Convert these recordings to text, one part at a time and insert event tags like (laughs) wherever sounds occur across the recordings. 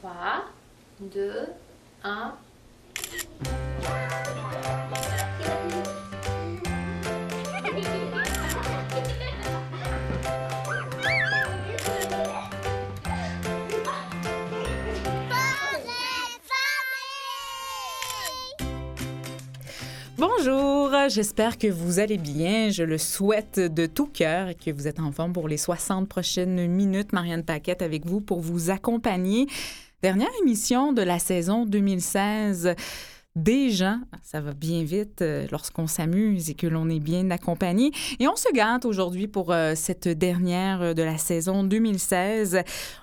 3, 2, 1. Bonjour, j'espère que vous allez bien. Je le souhaite de tout cœur et que vous êtes en forme pour les 60 prochaines minutes. Marianne Paquette avec vous pour vous accompagner. Dernière émission de la saison 2016. Déjà, ça va bien vite euh, lorsqu'on s'amuse et que l'on est bien accompagné. Et on se gâte aujourd'hui pour euh, cette dernière euh, de la saison 2016.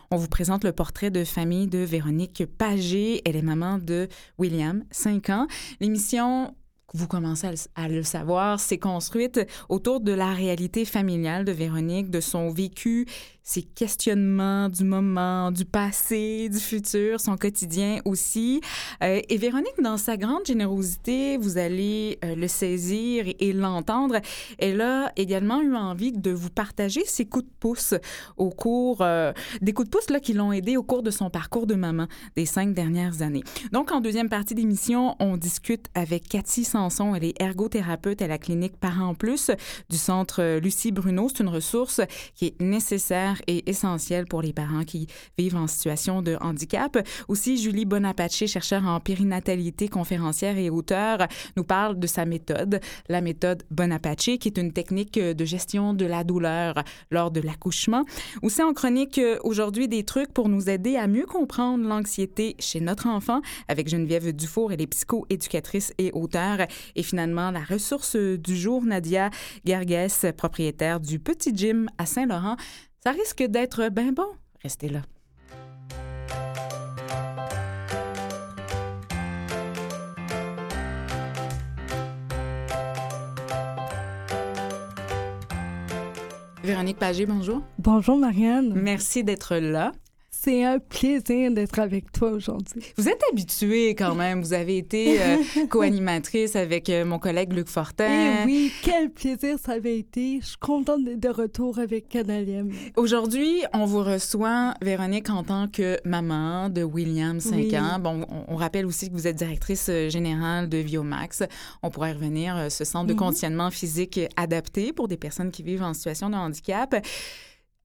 On vous présente le portrait de famille de Véronique Pagé. Elle est maman de William, 5 ans. L'émission vous commencez à le, savoir, s'est construite autour de la réalité familiale de Véronique, de son vécu, ses questionnements du moment, du passé, du futur, son quotidien aussi. Euh, et Véronique, dans sa grande générosité, vous allez euh, le saisir et, l'entendre, elle a également eu envie de vous partager ses coups de pouce au cours, euh, des coups de pouce là, qui l'ont aidé au cours de son parcours de maman des cinq dernières années. Donc, en deuxième partie d'émission, on discute avec Cathy Sanson. Elle est ergothérapeute à la clinique Parents Plus du centre Lucie Bruno. C'est une ressource qui est nécessaire et essentiel pour les parents qui vivent en situation de handicap. Aussi, Julie Bonapace, chercheure en périnatalité, conférencière et auteur, nous parle de sa méthode, la méthode Bonapace, qui est une technique de gestion de la douleur lors de l'accouchement. Aussi en chronique aujourd'hui des trucs pour nous aider à mieux comprendre l'anxiété chez notre enfant avec Geneviève Dufour, elle est psycho-éducatrice et auteure. Et finalement, la ressource du jour, Nadia Gerges, propriétaire du Petit Gym à Saint-Laurent. Ça risque d'être bien bon. Restez là. Véronique Pagé, bonjour. Bonjour Marianne. Merci d'être là. C'est un plaisir d'être avec toi aujourd'hui. Vous êtes habituée quand même. Vous avez été euh, (laughs) co-animatrice avec euh, mon collègue Luc Fortin. Eh oui, quel plaisir ça avait été. Je suis contente d'être de retour avec Canaliem. Aujourd'hui, on vous reçoit, Véronique, en tant que maman de William, 5 ans. Bon, on, rappelle aussi que vous êtes directrice euh, générale de Viomax. On pourrait revenir, ce centre de mhm. conditionnement physique adapté pour des personnes qui vivent en situation de handicap.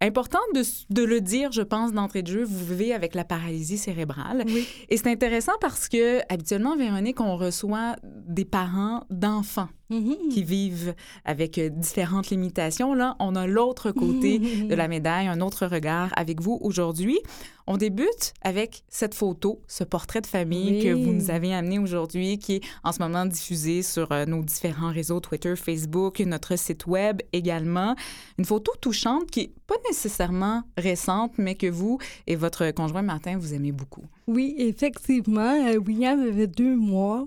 Important de, de, le dire, je pense, d'entrée de jeu, vous vivez avec la paralysie cérébrale. Oui. Et c'est intéressant parce que, habituellement, Véronique, on reçoit des parents d'enfants Mm-hmm. qui vivent avec euh, différentes limitations. Là, on a l'autre côté mm-hmm. de la médaille, un autre regard avec vous aujourd'hui. On débute avec cette photo, ce portrait de famille que vous nous avez amené aujourd'hui, qui est en ce moment diffusé sur euh, nos différents réseaux Twitter, Facebook, notre site web également. Une photo touchante qui n'est pas nécessairement récente, mais que vous et votre conjoint Martin, vous aimez beaucoup. Oui, effectivement. Euh, William avait deux mois.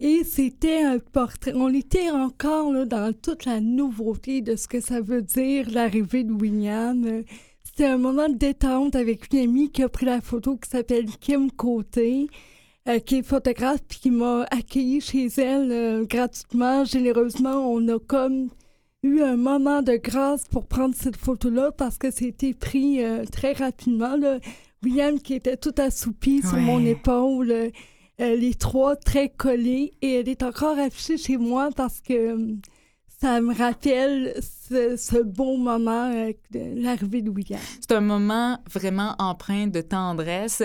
Et c'était un portrait. On était encore là, dans toute la nouveauté de ce que ça veut dire l'arrivée de William. C'était un moment de détente avec une amie qui a pris la photo qui s'appelle Kim Côté, euh, qui est photographe puis qui m'a accueilli chez elle euh, gratuitement, généreusement. On a comme eu un moment de grâce pour prendre cette photo-là parce que c'était pris euh, très rapidement. William qui était tout assoupi sur mon épaule elle est trois très collée et elle est encore affichée chez moi parce que hum, ça me rappelle ce, beau moment, euh, de l'arrivée de William. C'est un moment vraiment empreint de tendresse.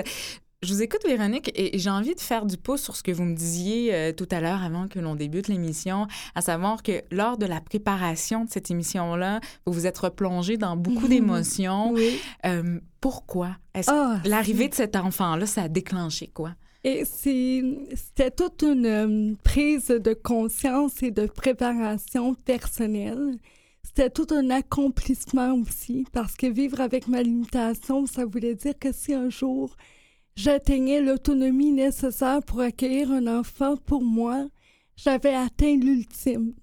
Je vous écoute, Véronique, et j'ai envie de faire du pouce sur ce que vous me disiez euh, tout à l'heure avant que l'on débute l'émission, à savoir que lors de la préparation de cette émission-là, vous vous êtes replongé dans beaucoup d'émotions. Oui. Euh, pourquoi? Est-ce ah, l'arrivée de cet enfant-là, ça a déclenché quoi? Et c'était toute une prise de conscience et de préparation personnelle. C'était tout un accomplissement aussi, parce que vivre avec ma limitation, ça voulait dire que si un jour j'atteignais l'autonomie nécessaire pour accueillir un enfant pour moi, j'avais atteint l'ultime.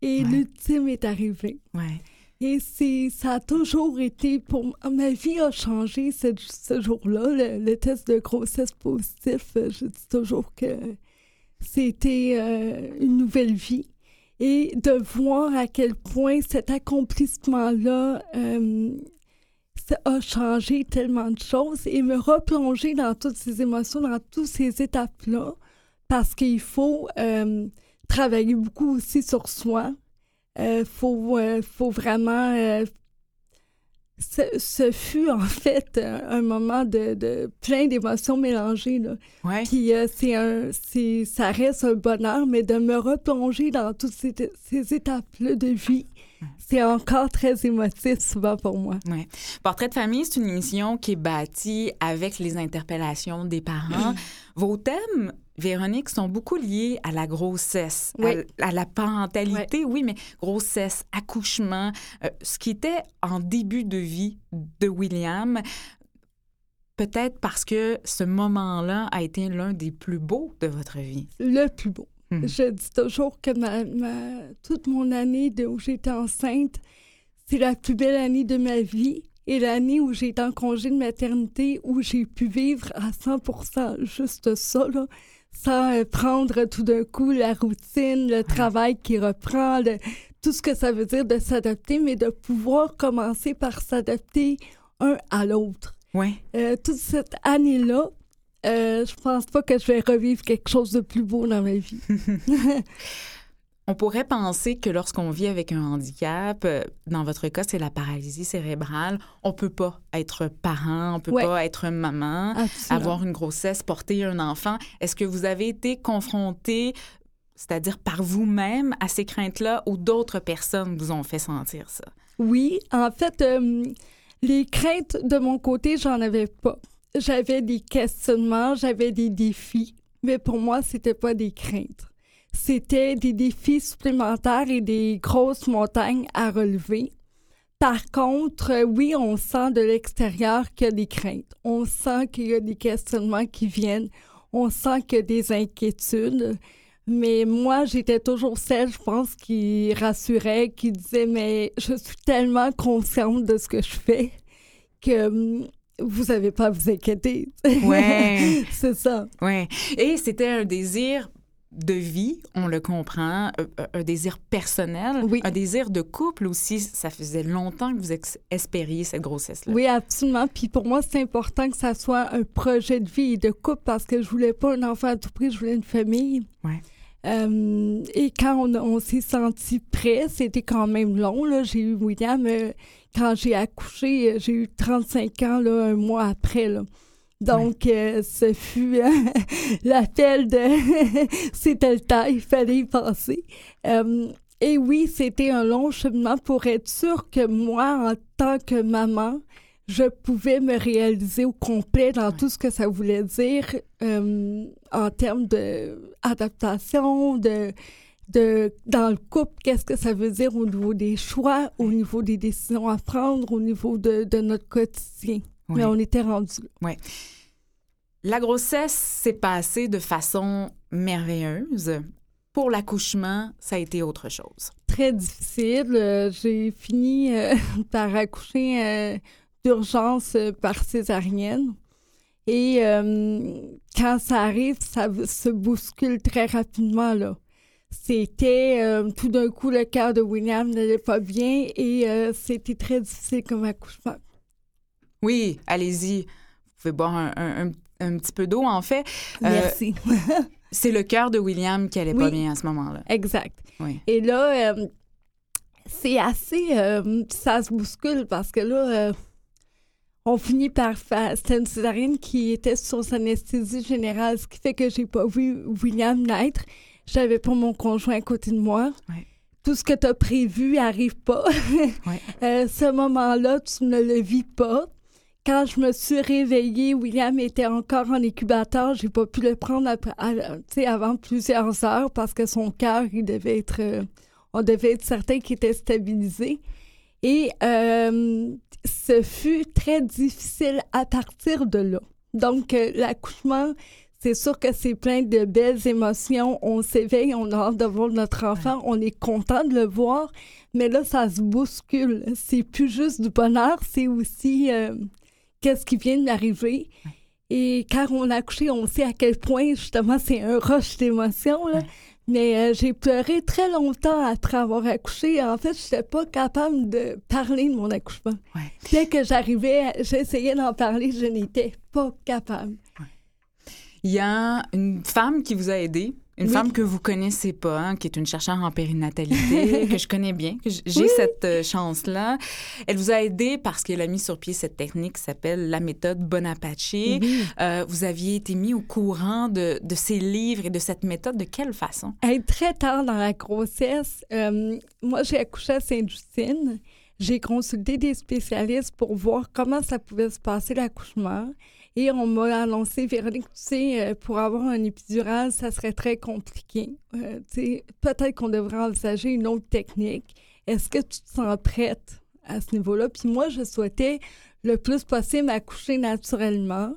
Et l'ultime est arrivé. Ouais. Et c'est, ça a toujours été pour ma vie a changé ce, jour-là. Le, test de grossesse positif, euh, je dis toujours que c'était euh, une nouvelle vie. Et de voir à quel point cet accomplissement-là, euh, ça a changé tellement de choses et me replonger dans toutes ces émotions, dans toutes ces étapes-là, parce qu'il faut travailler beaucoup aussi sur soi. Il euh, faut, euh, faut vraiment ce, fut en (laughs) fait un, moment de, de plein d'émotions mélangées. Là. Ouais. Puis euh, c'est un, c'est, ça reste un bonheur, mais de me replonger dans toutes ces, ces étapes-là de vie, c'est encore très émotif souvent pour moi. Ouais. Portrait de famille, c'est une émission qui est bâtie avec les interpellations des parents. Vos thèmes Véronique, sont beaucoup liés à la grossesse, à, la parentalité, oui. mais grossesse, accouchement, euh, ce qui était en début de vie de William. Peut-être parce que ce moment-là a été l'un des plus beaux de votre vie. Le plus beau. Hmm. Je dis toujours que ma, toute mon année de, où j'étais enceinte, c'est la plus belle année de ma vie et l'année où j'ai été en congé de maternité, où j'ai pu vivre à 100% juste ça, là, sans euh, prendre tout d'un coup la routine, le travail qui reprend, tout ce que ça veut dire de s'adapter, mais de pouvoir commencer par s'adapter un à l'autre. Ouais. Euh, toute cette année-là, euh, je pense pas que je vais revivre quelque chose de plus beau dans ma vie. (laughs) On pourrait penser que lorsqu'on vit avec un handicap, euh, dans votre cas, c'est la paralysie cérébrale, on peut pas être parent, on peut pas être maman, avoir une grossesse, porter un enfant. Est-ce que vous avez été confronté, c'est-à-dire par vous-même, à ces craintes-là ou d'autres personnes vous ont fait sentir ça? Oui, en fait, euh, les craintes de mon côté, j'en avais pas. J'avais des questionnements, j'avais des défis, mais pour moi, c'était pas des craintes c'était des défis supplémentaires et des grosses montagnes à relever. Par contre, oui, on sent de l'extérieur qu'il y a des craintes. On sent qu'il y a des questionnements qui viennent. On sent qu'il y a des inquiétudes. Mais moi, j'étais toujours celle, je pense, qui rassurait, qui disait, mais je suis tellement consciente de ce que je fais que hum, vous n'avez pas à vous inquiéter. Ouais. (laughs) C'est ça. Ouais. Et c'était un désir de vie, on le comprend, euh, euh, un, désir personnel, un désir de couple aussi. Ça faisait longtemps que vous espériez cette grossesse-là. Oui, absolument. Puis pour moi, c'est important que ça soit un projet de vie et de couple parce que je voulais pas un enfant à tout prix, je voulais une famille. Ouais. Euh, et quand on, s'est senti prêt, c'était quand même long. J'ai eu William, quand j'ai accouché, j'ai eu 35 ans là, un mois après. Là. Donc, euh, ce fut euh, (laughs) l'appel de (laughs) c'était le temps, il fallait y passer. Euh, et oui, c'était un long cheminement pour être sûr que moi, en tant que maman, je pouvais me réaliser au complet dans tout ce que ça voulait dire en termes d'adaptation, de, de, dans le couple, qu'est-ce que ça veut dire au niveau des choix, au niveau des décisions à prendre, au niveau de, de notre quotidien. Mais on était rendu Oui. La grossesse s'est passée de façon merveilleuse. Pour l'accouchement, ça a été autre chose. Très difficile. Euh, j'ai fini euh, (laughs) par accoucher euh, d'urgence par césarienne. Et quand ça arrive, ça se bouscule très rapidement, là. C'était tout d'un coup le cœur de William n'allait pas bien et c'était très difficile comme accouchement. Oui, allez-y. Vous pouvez boire un, petit peu d'eau, en fait. Euh, Merci. (laughs) c'est le cœur de William qui allait pas bien à ce moment-là. Exact. Oui. Et là, euh, c'est assez... Euh, ça se bouscule parce que là, on finit par faire... C'était une césarienne qui était sur sa anesthésie générale, ce qui fait que j'ai pas vu William naître. J'avais pas mon conjoint à côté de moi. Oui tout ce que tu as prévu arrive pas. (laughs) ce moment-là, tu ne le vis pas. Quand je me suis réveillée, William était encore en incubateur. J'ai pas pu le prendre avant plusieurs heures parce que son cœur, il devait être. Euh, on devait être certain qu'il était stabilisé. Et euh, ce fut très difficile à partir de là. Donc, euh, l'accouchement, c'est sûr que c'est plein de belles émotions. On s'éveille, on a hâte de voir notre enfant, on est content de le voir, mais là, ça se bouscule. C'est plus juste du bonheur, c'est aussi qu'est-ce qui vient d'arriver. Et quand on a accouché, on sait à quel point, justement, c'est un rush d'émotions. Mais euh, j'ai pleuré très longtemps après avoir accouché. En fait, je n'étais pas capable de parler de mon accouchement. Dès que j'arrivais, j'essayais d'en parler, je n'étais pas capable. Il y a une femme qui vous a aidé? Une femme que vous connaissez pas, hein, qui est une chercheure en périnatalité, (laughs) que je connais bien, que j'ai cette euh, chance-là. Elle vous a aidé parce qu'elle a mis sur pied cette technique qui s'appelle la méthode Bonaparte. Euh, vous aviez été mis au courant de, de, ces livres et de cette méthode. De quelle façon? très tard dans la grossesse, euh, moi, j'ai accouché à Sainte-Justine. J'ai consulté des spécialistes pour voir comment ça pouvait se passer l'accouchement. Et on m'a annoncé, Véronique, tu sais, euh, pour avoir un épidural, ça serait très compliqué. Euh, peut-être qu'on devrait envisager une autre technique. Est-ce que tu te sens prête à ce niveau-là? Puis moi, je souhaitais le plus possible accoucher naturellement.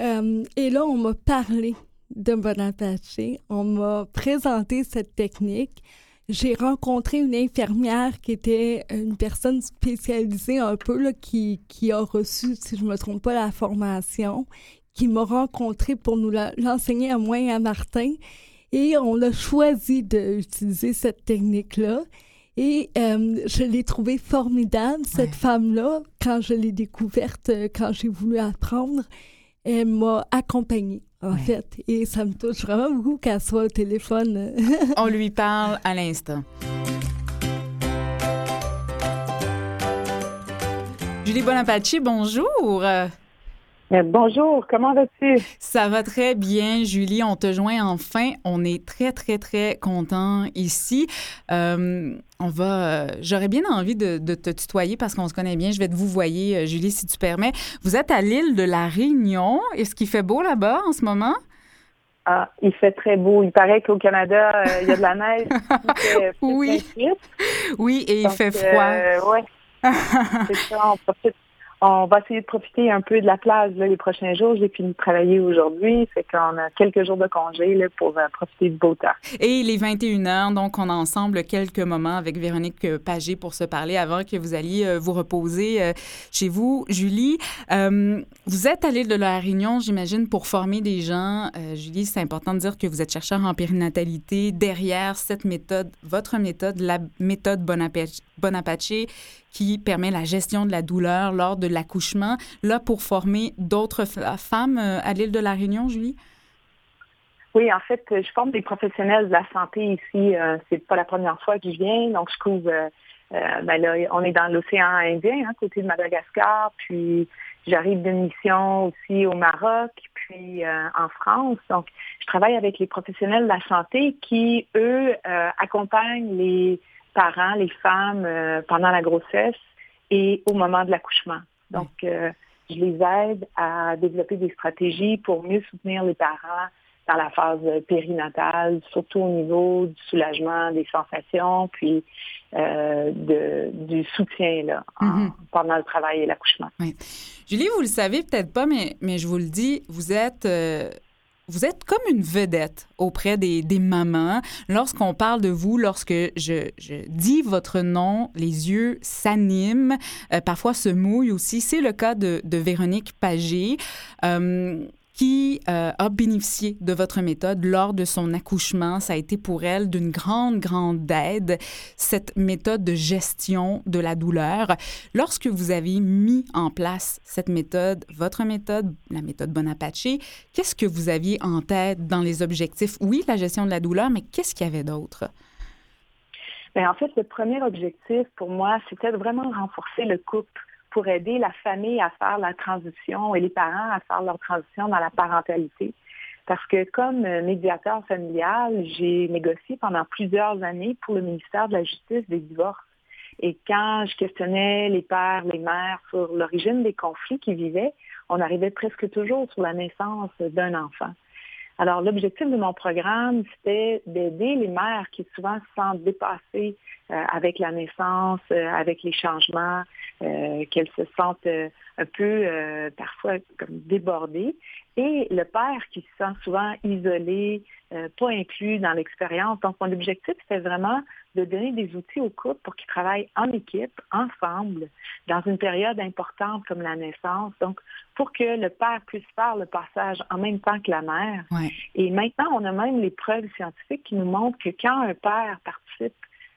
Euh, et là, on m'a parlé de Bonaparte. On m'a présenté cette technique j'ai rencontré une infirmière qui était une personne spécialisée un peu, là, qui, qui a reçu, si je ne me trompe pas, la formation, qui m'a rencontré pour nous l'enseigner à moi et à Martin. Et on a choisi d'utiliser cette technique-là. Et euh, je l'ai trouvée formidable, cette femme-là, quand je l'ai découverte, euh, quand j'ai voulu apprendre. Elle m'a accompagnée en fait. Et ça me touche vraiment beaucoup qu'elle soit au téléphone. (laughs) On lui parle à l'instant. Julie Bonaparte, bonjour. Euh, bonjour, comment vas-tu? Ça va très bien, Julie. On te joint enfin. On est très, très, très content ici. Euh, on va. Euh, j'aurais bien envie de, te tutoyer parce qu'on se connaît bien. Je vais te vous voyer, Julie, si tu permets. Vous êtes à l'île de la Réunion. Est-ce qu'il fait beau là-bas en ce moment? Ah, il fait très beau. Il paraît qu'au Canada, il y a de la neige. (laughs) oui. Oui, et il fait froid. oui. (laughs) C'est ça, on profite on va essayer de profiter un peu de la plage les prochains jours. J'ai fini de travailler aujourd'hui, fait qu'on a quelques jours de congé là, pour euh, profiter du beau temps. Et il est 21 h donc on a ensemble quelques moments avec Véronique Pagé pour se parler avant que vous alliez euh, vous reposer euh, chez vous. Julie, vous êtes allée de la Réunion, j'imagine, pour former des gens. Julie, c'est important de dire que vous êtes chercheur en périnatalité. Derrière cette méthode, votre méthode, la méthode Bonaparte, qui permet la gestion de la douleur lors de l'accouchement, là pour former d'autres femmes euh, à l'île de la Réunion, Julie? Oui, en fait, je forme des professionnels de la santé ici. Euh, c'est pas la première fois que je viens, donc je couvre. Euh, ben là, on est dans l'océan Indien, hein, côté de Madagascar, puis j'arrive d'une mission aussi au Maroc, puis en France. Donc, je travaille avec les professionnels de la santé qui, eux, accompagnent les parents, les femmes, euh, pendant la grossesse et au moment de l'accouchement. Donc, euh, je les aide à développer des stratégies pour mieux soutenir les parents dans la phase périnatale, surtout au niveau du soulagement, des sensations, puis euh, de, du soutien là, mm-hmm. pendant le travail et l'accouchement. Julie, vous le savez peut-être pas, mais, mais je vous le dis, vous êtes vous êtes comme une vedette auprès des, mamans. Lorsqu'on parle de vous, lorsque je, dis votre nom, les yeux s'animent, euh, parfois se mouillent aussi. C'est le cas de, Véronique Pagé. Euh, qui euh, a bénéficié de votre méthode lors de son accouchement. Ça a été pour elle d'une grande, grande aide, cette méthode de gestion de la douleur. Lorsque vous avez mis en place cette méthode, votre méthode, la méthode Bonaparte, qu'est-ce que vous aviez en tête dans les objectifs? Oui, la gestion de la douleur, mais qu'est-ce qu'il y avait d'autre? Bien, en fait, le premier objectif pour moi, c'était vraiment renforcer le couple pour aider la famille à faire la transition et les parents à faire leur transition dans la parentalité. Parce que comme médiateur familial, j'ai négocié pendant plusieurs années pour le ministère de la Justice des divorces. Et quand je questionnais les pères, les mères sur l'origine des conflits qu'ils vivaient, on arrivait presque toujours sur la naissance d'un enfant. Alors, l'objectif de mon programme, c'était d'aider les mères qui souvent se sentent dépassées euh, avec la naissance, euh, avec les changements, euh, qu'elles se sentent un peu parfois comme débordées, et le père qui se sent souvent isolé, pas inclus dans l'expérience. Donc, mon objectif, c'était vraiment de donner des outils aux couples pour qu'ils travaillent en équipe, ensemble, dans une période importante comme la naissance. Donc, pour que le père puisse faire le passage en même temps que la mère. Et maintenant, on a même les preuves scientifiques qui nous montrent que quand un père participe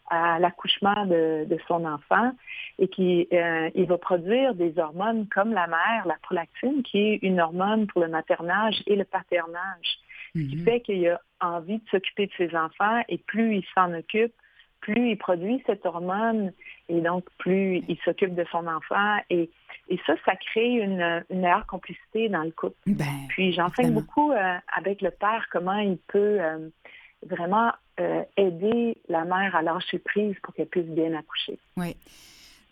à l'accouchement de, son enfant et qu'il euh, va produire des hormones comme la mère, la prolactine, qui est une hormone pour le maternage et le paternage, ce qui mhm. fait qu'il a envie de s'occuper de ses enfants et plus il s'en occupe, plus il produit cette hormone et donc plus il s'occupe de son enfant. Et, et ça, ça crée une, meilleure complicité dans le couple. Ben, Puis j'enseigne beaucoup euh, avec le père comment il peut euh, vraiment euh, aider la mère à lâcher prise pour qu'elle puisse bien accoucher. Oui.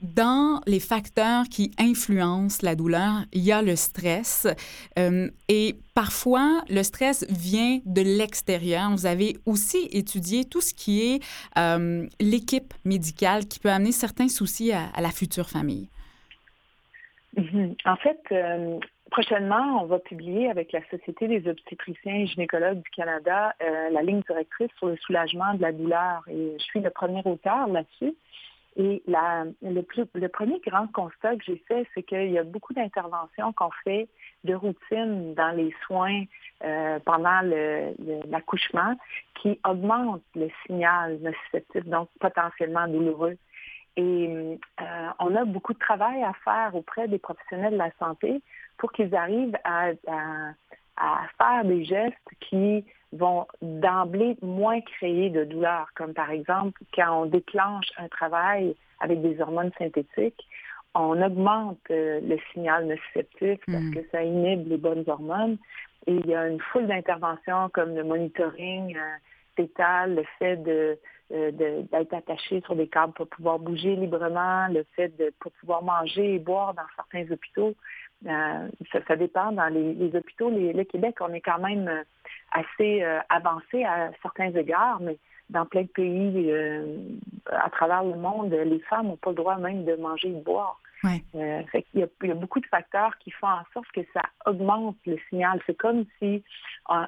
Dans les facteurs qui influencent la douleur, il y a le stress. Euh, et parfois, le stress vient de l'extérieur. Vous avez aussi étudié tout ce qui est euh, l'équipe médicale qui peut amener certains soucis à, la future famille. Mm-hmm. En fait, euh, prochainement, on va publier avec la Société des obstétriciens et gynécologues du Canada la ligne directrice sur le soulagement de la douleur. Et je suis le premier auteur là-dessus. Et le, premier grand constat que j'ai fait, c'est qu'il y a beaucoup d'interventions qu'on fait de routine dans les soins euh, pendant l'accouchement qui augmentent le signal nociceptif, donc potentiellement douloureux. Et euh, on a beaucoup de travail à faire auprès des professionnels de la santé pour qu'ils arrivent à, faire des gestes qui vont d'emblée moins créer de douleur, comme par exemple quand on déclenche un travail avec des hormones synthétiques, on augmente euh, le signal nociceptif parce hmm. que ça inhibe les bonnes hormones. Et il y a une foule d'interventions comme le monitoring euh, le fait de, euh, d'être attaché sur des câbles pour pouvoir bouger librement, le fait de pour pouvoir manger et boire dans certains hôpitaux. Euh, ça, dépend. Dans les, hôpitaux, le Québec, on est quand même euh, assez euh, avancé à certains égards, mais dans plein de pays à travers le monde, les femmes n'ont pas le droit même de manger et de boire. il, y a, beaucoup de facteurs qui font en sorte que ça augmente le signal. C'est comme si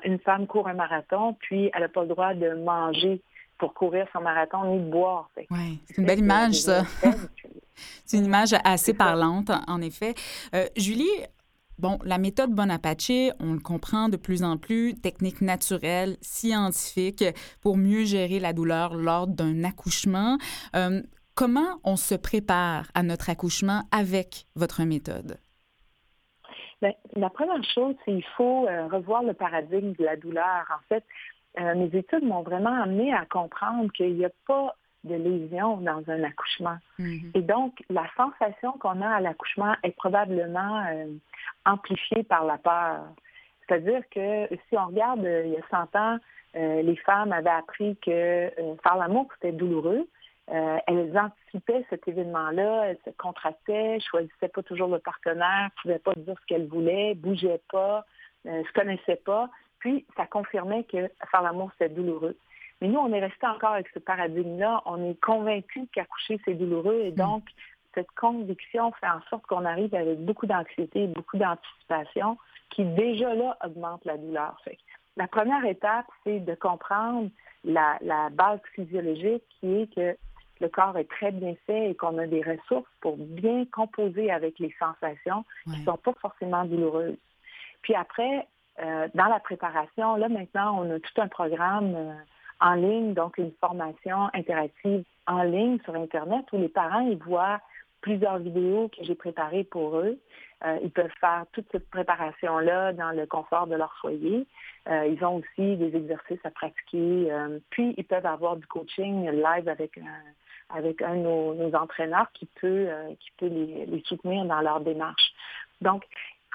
une femme court un marathon, puis elle n'a pas le droit de manger pour courir son marathon ni de boire. Oui, c'est une belle image, ça. (laughs) C'est une image assez parlante, en effet. Euh, Julie, Bon, la méthode Bonaparte, on le comprend de plus en plus, technique naturelle, scientifique, pour mieux gérer la douleur lors d'un accouchement. Euh, comment on se prépare à notre accouchement avec votre méthode? Bien, la première chose, c'est qu'il faut euh, revoir le paradigme de la douleur. En fait, mes études m'ont vraiment amené à comprendre qu'il n'y a pas de lésions dans un accouchement. Mm-hmm. Et donc, la sensation qu'on a à l'accouchement est probablement euh, amplifiée par la peur. C'est-à-dire que si on regarde euh, il y a 100 ans, euh, les femmes avaient appris que faire l'amour, c'était douloureux. elles anticipaient cet événement-là, elles se contractaient, choisissaient pas toujours le partenaire, ne pouvaient pas dire ce qu'elles voulaient, bougeaient pas, se connaissaient pas. Puis, ça confirmait que faire l'amour, c'était douloureux. Mais nous, on est resté encore avec ce paradigme-là. On est convaincu qu'accoucher, c'est douloureux. Et mm. donc, cette conviction fait en sorte qu'on arrive avec beaucoup d'anxiété beaucoup d'anticipation qui, déjà là, augmente la douleur. la première étape, c'est de comprendre la, base physiologique qui est que le corps est très bien fait et qu'on a des ressources pour bien composer avec les sensations qui ne sont pas forcément douloureuses. Puis après, euh, dans la préparation, là maintenant, on a tout un programme euh, en ligne, donc une formation interactive en ligne sur Internet où les parents ils voient plusieurs vidéos que j'ai préparées pour eux. Euh, ils peuvent faire toute cette préparation-là dans le confort de leur foyer. Euh, ils ont aussi des exercices à pratiquer. Euh, puis, ils peuvent avoir du coaching live avec un, avec un de nos, entraîneurs qui peut, qui peut les, les, soutenir dans leur démarche. Donc,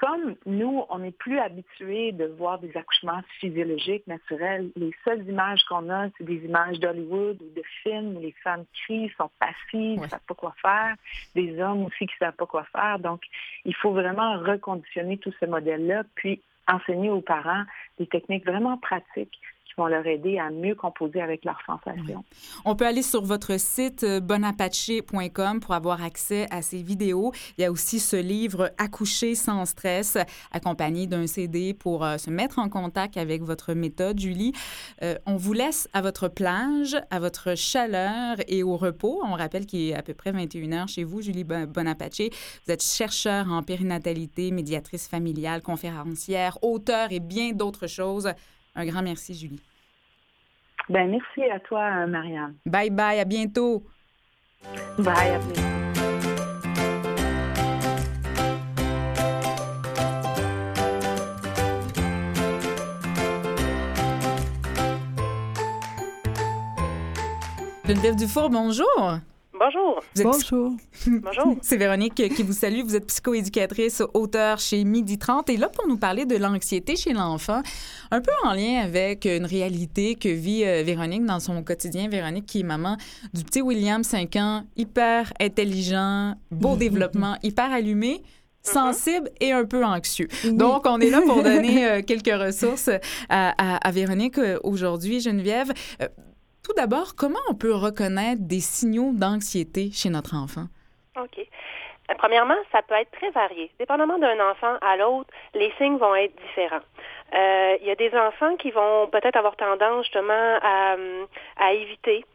comme nous, on n'est plus habitués de voir des accouchements physiologiques, naturels, les seules images qu'on a, c'est des images d'Hollywood ou de films où les femmes crient, sont passives, ne savent pas quoi faire, des hommes aussi qui ne savent pas quoi faire. Donc, il faut vraiment reconditionner tout ce modèle-là, puis enseigner aux parents des techniques vraiment pratiques leur aider à mieux composer avec leurs sensations. On peut aller sur votre site euh, bonapache.com pour avoir accès à ces vidéos. Il y a aussi ce livre Accoucher sans stress, accompagné d'un CD pour euh, se mettre en contact avec votre méthode, Julie. Euh, on vous laisse à votre plage, à votre chaleur et au repos. On rappelle qu'il est à peu près 21 heures chez vous, Julie Bonapace. Vous êtes chercheur en périnatalité, médiatrice familiale, conférencière, auteur et bien d'autres choses. Un grand merci, Julie. Ben, merci à toi, Marianne. Bye bye, à bientôt. Bye, à bientôt. Geneviève Dufour, bonjour. Bonjour. Bonjour. Bonjour. (laughs) C'est Véronique qui vous salue. Vous êtes psychoéducatrice, auteur chez Midi 30 et là pour nous parler de l'anxiété chez l'enfant, un peu en lien avec une réalité que vit euh, Véronique dans son quotidien. Véronique qui est maman du petit William, 5 ans, hyper intelligent, beau (laughs) développement, hyper allumé sensible et un peu anxieux. Donc, on est là pour (laughs) donner euh, quelques ressources à, à, Véronique euh, aujourd'hui, Geneviève. Tout d'abord, comment on peut reconnaître des signaux d'anxiété chez notre enfant? OK. Euh, premièrement, ça peut être très varié. Dépendamment d'un enfant à l'autre, les signes vont être différents. Euh, il y a des enfants qui vont peut-être avoir tendance justement à, à éviter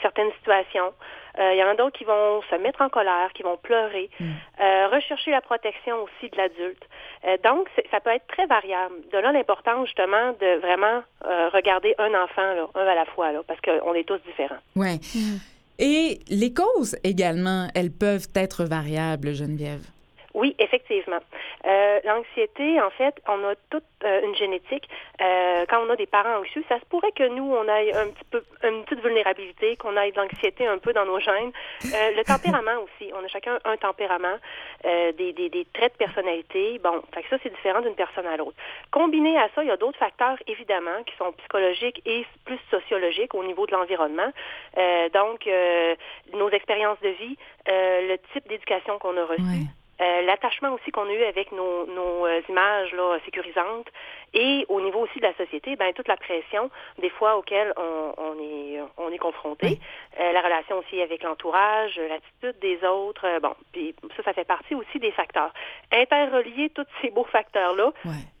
certaines situations. Euh, il y en a d'autres qui vont se mettre en colère, qui vont pleurer, hmm. euh, rechercher la protection aussi de l'adulte. Euh, donc, ça peut être très variable. De là l'importance justement de vraiment regarder un enfant, là, un à la fois, là, parce qu'on est tous différents. Oui. Hmm. Et les causes également, elles peuvent être variables, Geneviève? Oui, effectivement. Euh, l'anxiété, en fait, on a toute euh, une génétique. Euh, quand on a des parents anxieux, ça se pourrait que nous, on ait un petit peu une petite vulnérabilité, qu'on ait de l'anxiété un peu dans nos gènes. le tempérament aussi. On a chacun un tempérament, des, traits de personnalité. Bon, fait que ça, c'est différent d'une personne à l'autre. Combiné à ça, il y a d'autres facteurs, évidemment, qui sont psychologiques et plus sociologiques au niveau de l'environnement. donc, nos expériences de vie, le type d'éducation qu'on a reçu. Euh, l'attachement aussi qu'on a eu avec nos, nos euh, images là, sécurisantes et au niveau aussi de la société, ben toute la pression des fois auquel on, on est on est confronté, euh, la relation aussi avec l'entourage, l'attitude des autres, bon, puis ça ça fait partie aussi des facteurs. Interrelier tous ces beaux facteurs là,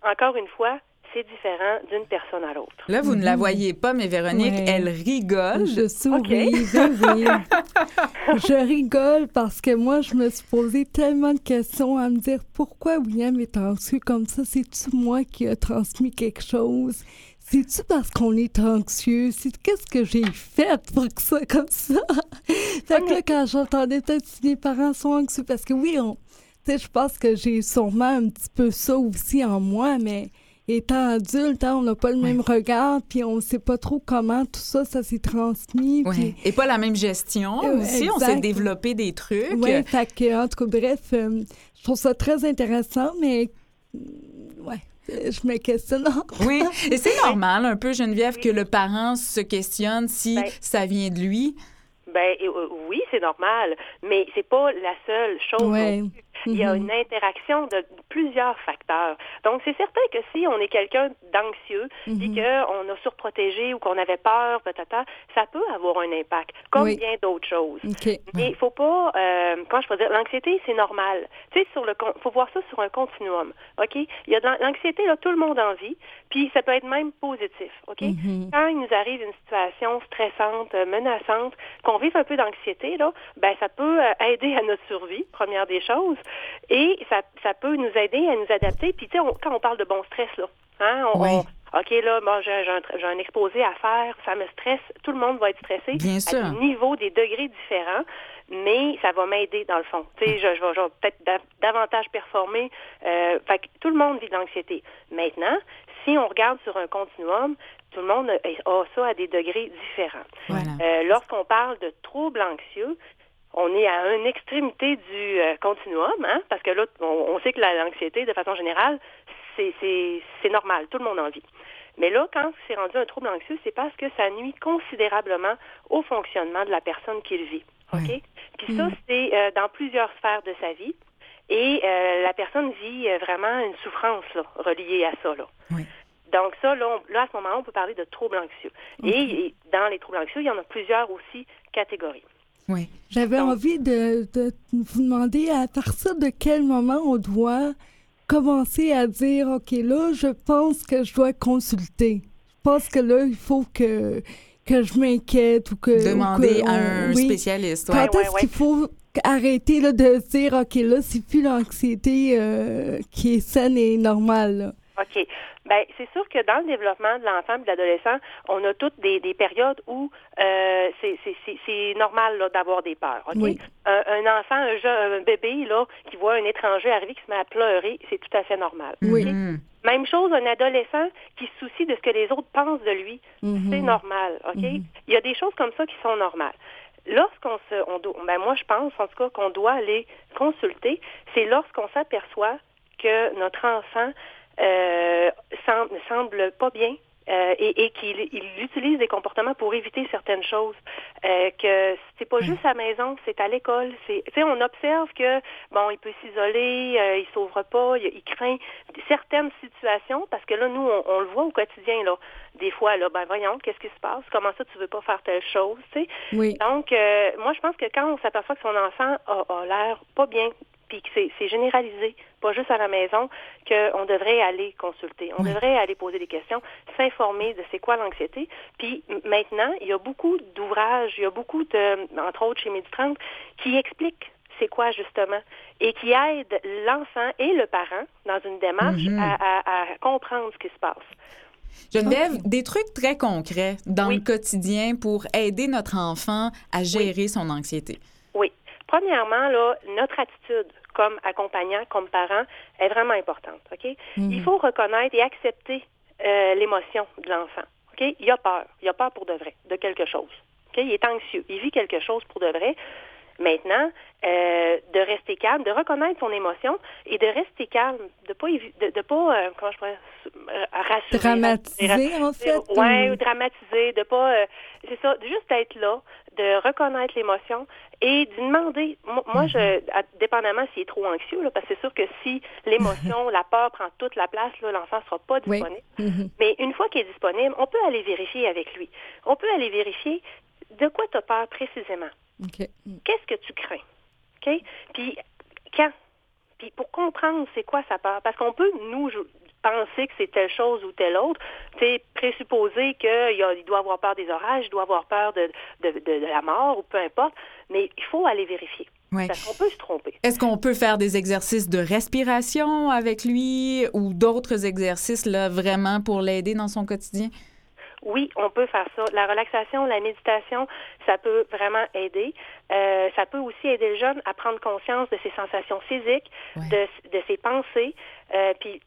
encore une fois, c'est différent d'une personne à l'autre. Là, vous ne la mhm. voyez pas, mais Véronique, elle rigole. Je souris, oui. (laughs) je rigole parce que moi, je me suis posé tellement de questions à me dire pourquoi William est anxieux comme ça? C'est-tu moi qui a transmis quelque chose? C'est-tu parce qu'on est anxieux? C'est qu'est-ce que j'ai fait pour que ça comme ça? (laughs) fait que là, quand j'entendais peut-être si les parents sont anxieux, parce que oui, on, je pense que j'ai sûrement un petit peu ça aussi en moi, mais étant adulte, hein, on n'a pas le même regard, puis on ne sait pas trop comment tout ça, ça s'est transmis. Et pas la même gestion euh, aussi, on s'est développé des trucs. Oui, en tout cas, bref, euh, je trouve ça très intéressant, mais ouais je me questionne. oui, et c'est (laughs) normal un peu, Geneviève, que le parent se questionne si ben ça vient de lui. Ben oui, c'est normal, mais c'est pas la seule chose. Il y a mhm. une interaction de plusieurs facteurs. Donc, c'est certain que si on est quelqu'un d'anxieux et mhm. qu'on a surprotégé ou qu'on avait peur, peut-être, ça peut avoir un impact, comme bien d'autres choses. Mais il faut pas, euh, quand je peux dire, l'anxiété, c'est normal. Tu sais, sur le, faut voir ça sur un continuum. OK? Il y a de l'anxiété, là, tout le monde en vit, puis ça peut être même positif. OK? Mhm. Quand il nous arrive une situation stressante, menaçante, qu'on vive un peu d'anxiété, là, ben, ça peut euh, aider à notre survie, première des choses. Et ça, ça peut nous aider à nous adapter. Puis, tu sais, quand on parle de bon stress, là, hein, on, OK, là, bon, j'ai un, un, exposé à faire, ça me stresse, tout le monde va être stressé. Bien sûr. À des niveaux, des degrés différents, mais ça va m'aider dans le fond. Tu sais, je, je, vais, peut-être davantage performer. Euh, fait que tout le monde vit de l'anxiété. Maintenant, si on regarde sur un continuum, tout le monde a ça à des degrés différents. Euh, Lorsqu'on parle de troubles anxieux, on est à une extrémité du euh, continuum, hein, parce que là, on, sait que l'anxiété, de façon générale, c'est normal, tout le monde en vit. Mais là, quand c'est rendu un trouble anxieux, c'est parce que ça nuit considérablement au fonctionnement de la personne qui le vit. OK? Puis ça, mm. c'est euh, dans plusieurs sphères de sa vie. Et euh, la personne vit vraiment une souffrance là, reliée à ça. Là. Donc ça, là, là, à ce moment-là, on peut parler de troubles anxieux. Et, dans les troubles anxieux, il y en a plusieurs aussi catégories. Oui. J'avais envie de, de, vous demander à partir de quel moment on doit commencer à dire, OK, là, je pense que je dois consulter. Je pense que là, il faut que, que je m'inquiète ou que... Demander à un spécialiste. Quand est-ce qu'il faut arrêter là, de dire, OK, là, c'est plus l'anxiété euh, qui est saine et normale. OK. Ben, c'est sûr que dans le développement de l'enfant et de l'adolescent, on a toutes des, des périodes où euh, c'est normal d'avoir des peurs. Un, enfant, un, jeune, un bébé là, qui voit un étranger arriver qui se met à pleurer, c'est tout à fait normal. Oui. Même chose, un adolescent qui se soucie de ce que les autres pensent de lui, mm-hmm. c'est normal. OK? Mm-hmm. Il y a des choses comme ça qui sont normales. Lorsqu'on se, on ben moi je pense en tout cas qu'on doit aller consulter, c'est lorsqu'on s'aperçoit que notre enfant euh, semble, semble pas bien euh, et, et qu'il utilise des comportements pour éviter certaines choses. Euh, que c'est pas juste à la maison, c'est à l'école. C'est, on observe que bon, il peut s'isoler, euh, il s'ouvre pas, il, craint certaines situations parce que là, nous, on, le voit au quotidien là. Des fois, là, ben voyons, qu'est-ce qui se passe? Comment ça, tu veux pas faire telle chose Tu sais? Oui. Donc, euh, moi, je pense que quand on s'aperçoit que son enfant a, a l'air pas bien, puis que c'est généralisé, pas juste à la maison, qu'on devrait aller consulter. On devrait aller poser des questions, s'informer de c'est quoi l'anxiété. Puis maintenant, il y a beaucoup d'ouvrages, il y a beaucoup de, entre autres chez Méditrante, qui expliquent c'est quoi justement et qui aident l'enfant et le parent dans une démarche Mhm. à, à- à comprendre ce qui se passe. Geneviève, des trucs très concrets dans le quotidien pour aider notre enfant à gérer son anxiété. Oui. Premièrement, là, notre attitude comme accompagnant, comme parent, est vraiment importante. OK? Il faut reconnaître et accepter euh, l'émotion de l'enfant. OK? Il a peur. Il a peur pour de vrai, de quelque chose. OK? Il est anxieux. Il vit quelque chose pour de vrai. Maintenant, euh, de rester calme, de reconnaître son émotion et de rester calme, de pas de, de pas euh, comment je pourrais euh, rassurer, Dramatiser, en fait. Ouais, ou- dramatiser, de pas euh, c'est ça, juste être là, de reconnaître l'émotion et de demander moi, moi, je dépendamment s'il est trop anxieux là, parce que c'est sûr que si l'émotion, (laughs) la peur prend toute la place là, l'enfant sera pas disponible. Mhm. Mais une fois qu'il est disponible, on peut aller vérifier avec lui. On peut aller vérifier de quoi tu as peur précisément. Qu'est-ce que tu crains? OK? Puis quand? Puis pour comprendre c'est quoi sa peur. Parce qu'on peut, nous, penser que c'est telle chose ou telle autre, c'est présupposer qu'il doit avoir peur des orages, il doit avoir peur de, de, de- de la mort ou peu importe, mais il faut aller vérifier. Ouais. Parce qu'on peut se tromper. Est-ce qu'on peut faire des exercices de respiration avec lui ou d'autres exercices là vraiment pour l'aider dans son quotidien? Oui, on peut faire ça. La relaxation, la méditation, ça peut vraiment aider. Euh, ça peut aussi aider le jeune à prendre conscience de ses sensations physiques, Ouais. de, de ses pensées. Euh, puis,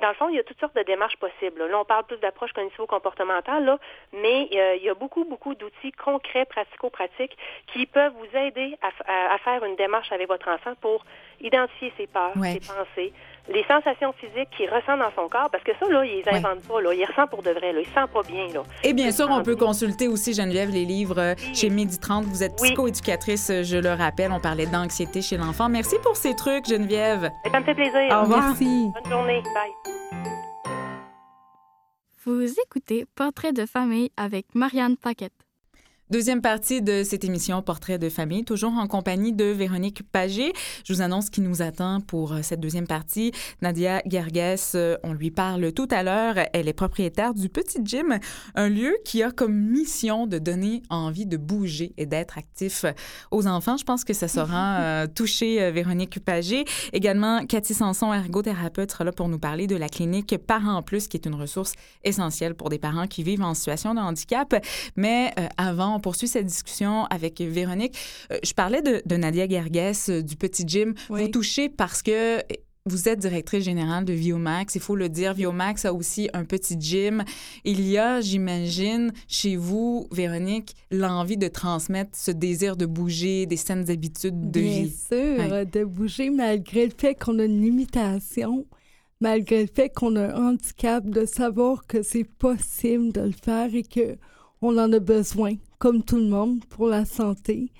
dans le fond, il y a toutes sortes de démarches possibles. Là, on parle plus d'approche cognitivo-comportementale, là, mais euh, il y a beaucoup, beaucoup d'outils concrets, pratico-pratiques, qui peuvent vous aider à, f- à- à faire une démarche avec votre enfant pour identifier ses peurs, Ouais. ses pensées, les sensations physiques qu'il ressent dans son corps, parce que ça, là, il les Ouais. invente pas. Là, il ressent pour de vrai. Là, il sent pas bien. Là. Et bien sûr, on peut consulter aussi, Geneviève, les livres euh, Oui. chez Midi 30. Vous êtes Oui. psychoéducatrice, euh, je le rappelle. On parlait d'anxiété chez l'enfant. Merci pour ces trucs, Geneviève. Ça me fait plaisir. Au revoir. Merci. Bonne journée. Bye. Vous écoutez Portrait de famille avec Marianne Paquette. Deuxième partie de cette émission Portrait de famille, toujours en compagnie de Véronique Pagé. Je vous annonce qui nous attend pour euh, cette deuxième partie. Nadia Gerges, euh, on lui parle tout à l'heure. Elle est propriétaire du Petit Gym, un lieu qui a comme mission de donner envie de bouger et d'être actif aux enfants. Je pense que ça saura (laughs) euh, toucher Véronique Pagé. Également, Cathy Sanson, ergothérapeute, sera là pour nous parler de la clinique Parents Plus, qui est une ressource essentielle pour des parents qui vivent en situation de handicap. Mais euh, avant, on poursuit cette discussion avec Véronique. Euh, je parlais de, de Nadia Gerges euh, du Petit Gym. Oui. Vous touchez parce que vous êtes directrice générale de Viomax. Il faut le dire, Viomax a aussi un petit gym. Il y a, j'imagine, chez vous, Véronique, l'envie de transmettre ce désir de bouger, des saines habitudes de Bien vie. sûr, Ouais. euh, de bouger malgré le fait qu'on a une limitation, malgré le fait qu'on a un handicap, de savoir que c'est possible de le faire et que on en a besoin, comme tout le monde, pour la santé,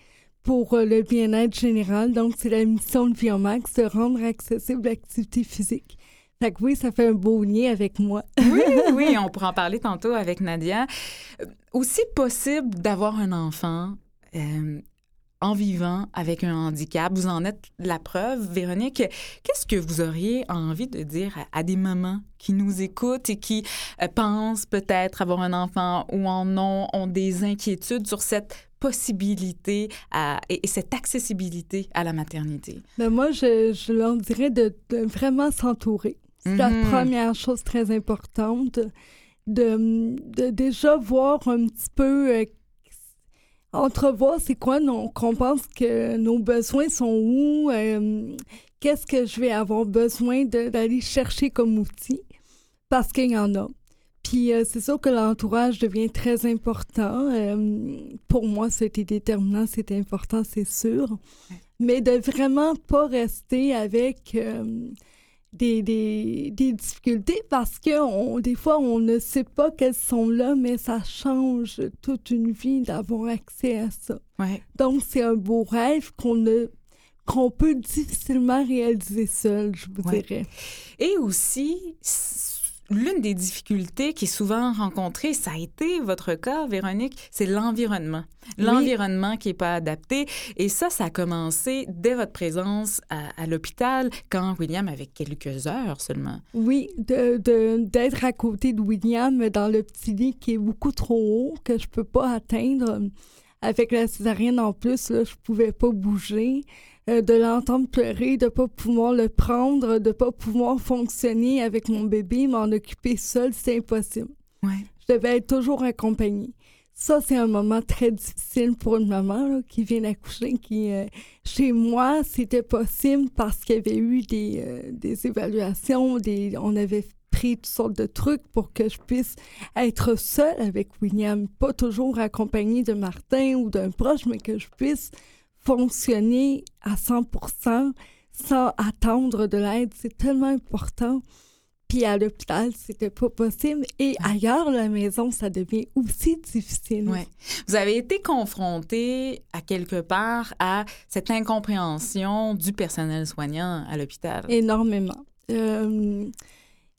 pour euh, le bien-être général. Donc, c'est la mission de Biomax de rendre accessible l'activité physique. Fait que oui, ça fait un beau lien avec moi. (laughs) oui, oui, on pourra en parler tantôt avec Nadia. Euh, aussi possible d'avoir un enfant euh, en vivant avec un handicap. Vous en êtes la preuve. Véronique, qu'est-ce que vous auriez envie de dire à, des mamans qui nous écoutent et qui euh, pensent peut-être avoir un enfant ou en ont, ont des inquiétudes sur cette possibilité à, et, cette accessibilité à la maternité? Ben moi, je, je leur dirais de, vraiment s'entourer. C'est la mhm. première chose très importante. De, de, déjà voir un petit peu euh, entrevoir c'est quoi qu'on pense que nos besoins sont où, euh, qu'est-ce que je vais avoir besoin d'aller chercher comme outil, parce qu'il y en a. Puis euh, c'est sûr que l'entourage devient très important. Euh, pour moi, c'était déterminant, c'était important, c'est sûr. Mais de vraiment pas rester avec des, des, des, difficultés parce que on, des fois, on ne sait pas qu'elles sont là, mais ça change toute une vie d'avoir accès à ça. Donc, c'est un beau rêve qu'on ne qu'on peut difficilement réaliser seul, je vous dirais. Et aussi, l'une des difficultés qui est souvent rencontrée, ça a été votre cas, Véronique, c'est l'environnement. L'environnement qui n'est pas adapté. Et ça, ça a commencé dès votre présence à, l'hôpital, quand William avait quelques heures seulement. Oui, d'être de, à côté de William dans le petit lit qui est beaucoup trop haut, que je peux pas atteindre. Avec la césarienne en plus, là, je pouvais pas bouger. Euh, de l'entendre pleurer, de pas pouvoir le prendre, de pas pouvoir fonctionner avec mon bébé, m'en occuper seul, c'est impossible. Ouais. Je devais être toujours accompagnée. Ça, c'est un moment très difficile pour une maman qui vient d'accoucher, qui, euh, chez moi, c'était possible parce qu'il y avait eu des, euh, des évaluations, des, on avait pris toutes sortes de trucs pour que je puisse être seule avec William, pas toujours accompagnée de Martin ou d'un proche, mais que je puisse fonctionner à 100% sans attendre de l'aide. C'est tellement important. Puis à l'hôpital, c'était pas possible. Et ailleurs, la maison, ça devient aussi difficile. Ouais. Vous avez été confronté à quelque part à cette incompréhension du personnel soignant à l'hôpital? Énormément. Euh,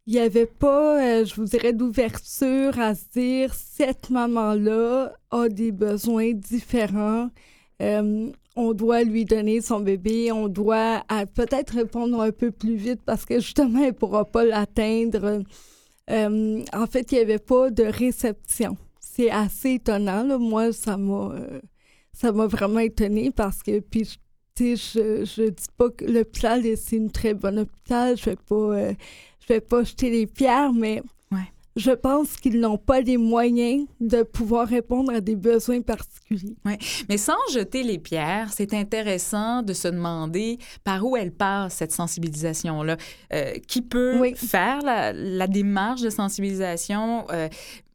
il n'y avait pas, euh, je vous dirais, d'ouverture à se dire cette maman-là a des besoins différents. Euh, on doit lui donner son bébé, on doit peut-être répondre un peu plus vite parce que justement, elle ne pourra pas l'atteindre. Euh, en fait, il n'y avait pas de réception. C'est assez étonnant. Moi, ça m'a euh, ça m'a vraiment étonné parce que puis je, je dis pas que l'hôpital c'est une très bonne hôpital, je vais pas euh, je vais pas jeter les pierres, mais je pense qu'ils n'ont pas les moyens de pouvoir répondre à des besoins particuliers. Oui, mais sans jeter les pierres, c'est intéressant de se demander par où elle passe cette sensibilisation-là. Euh, qui peut faire la, la, démarche de sensibilisation? Euh,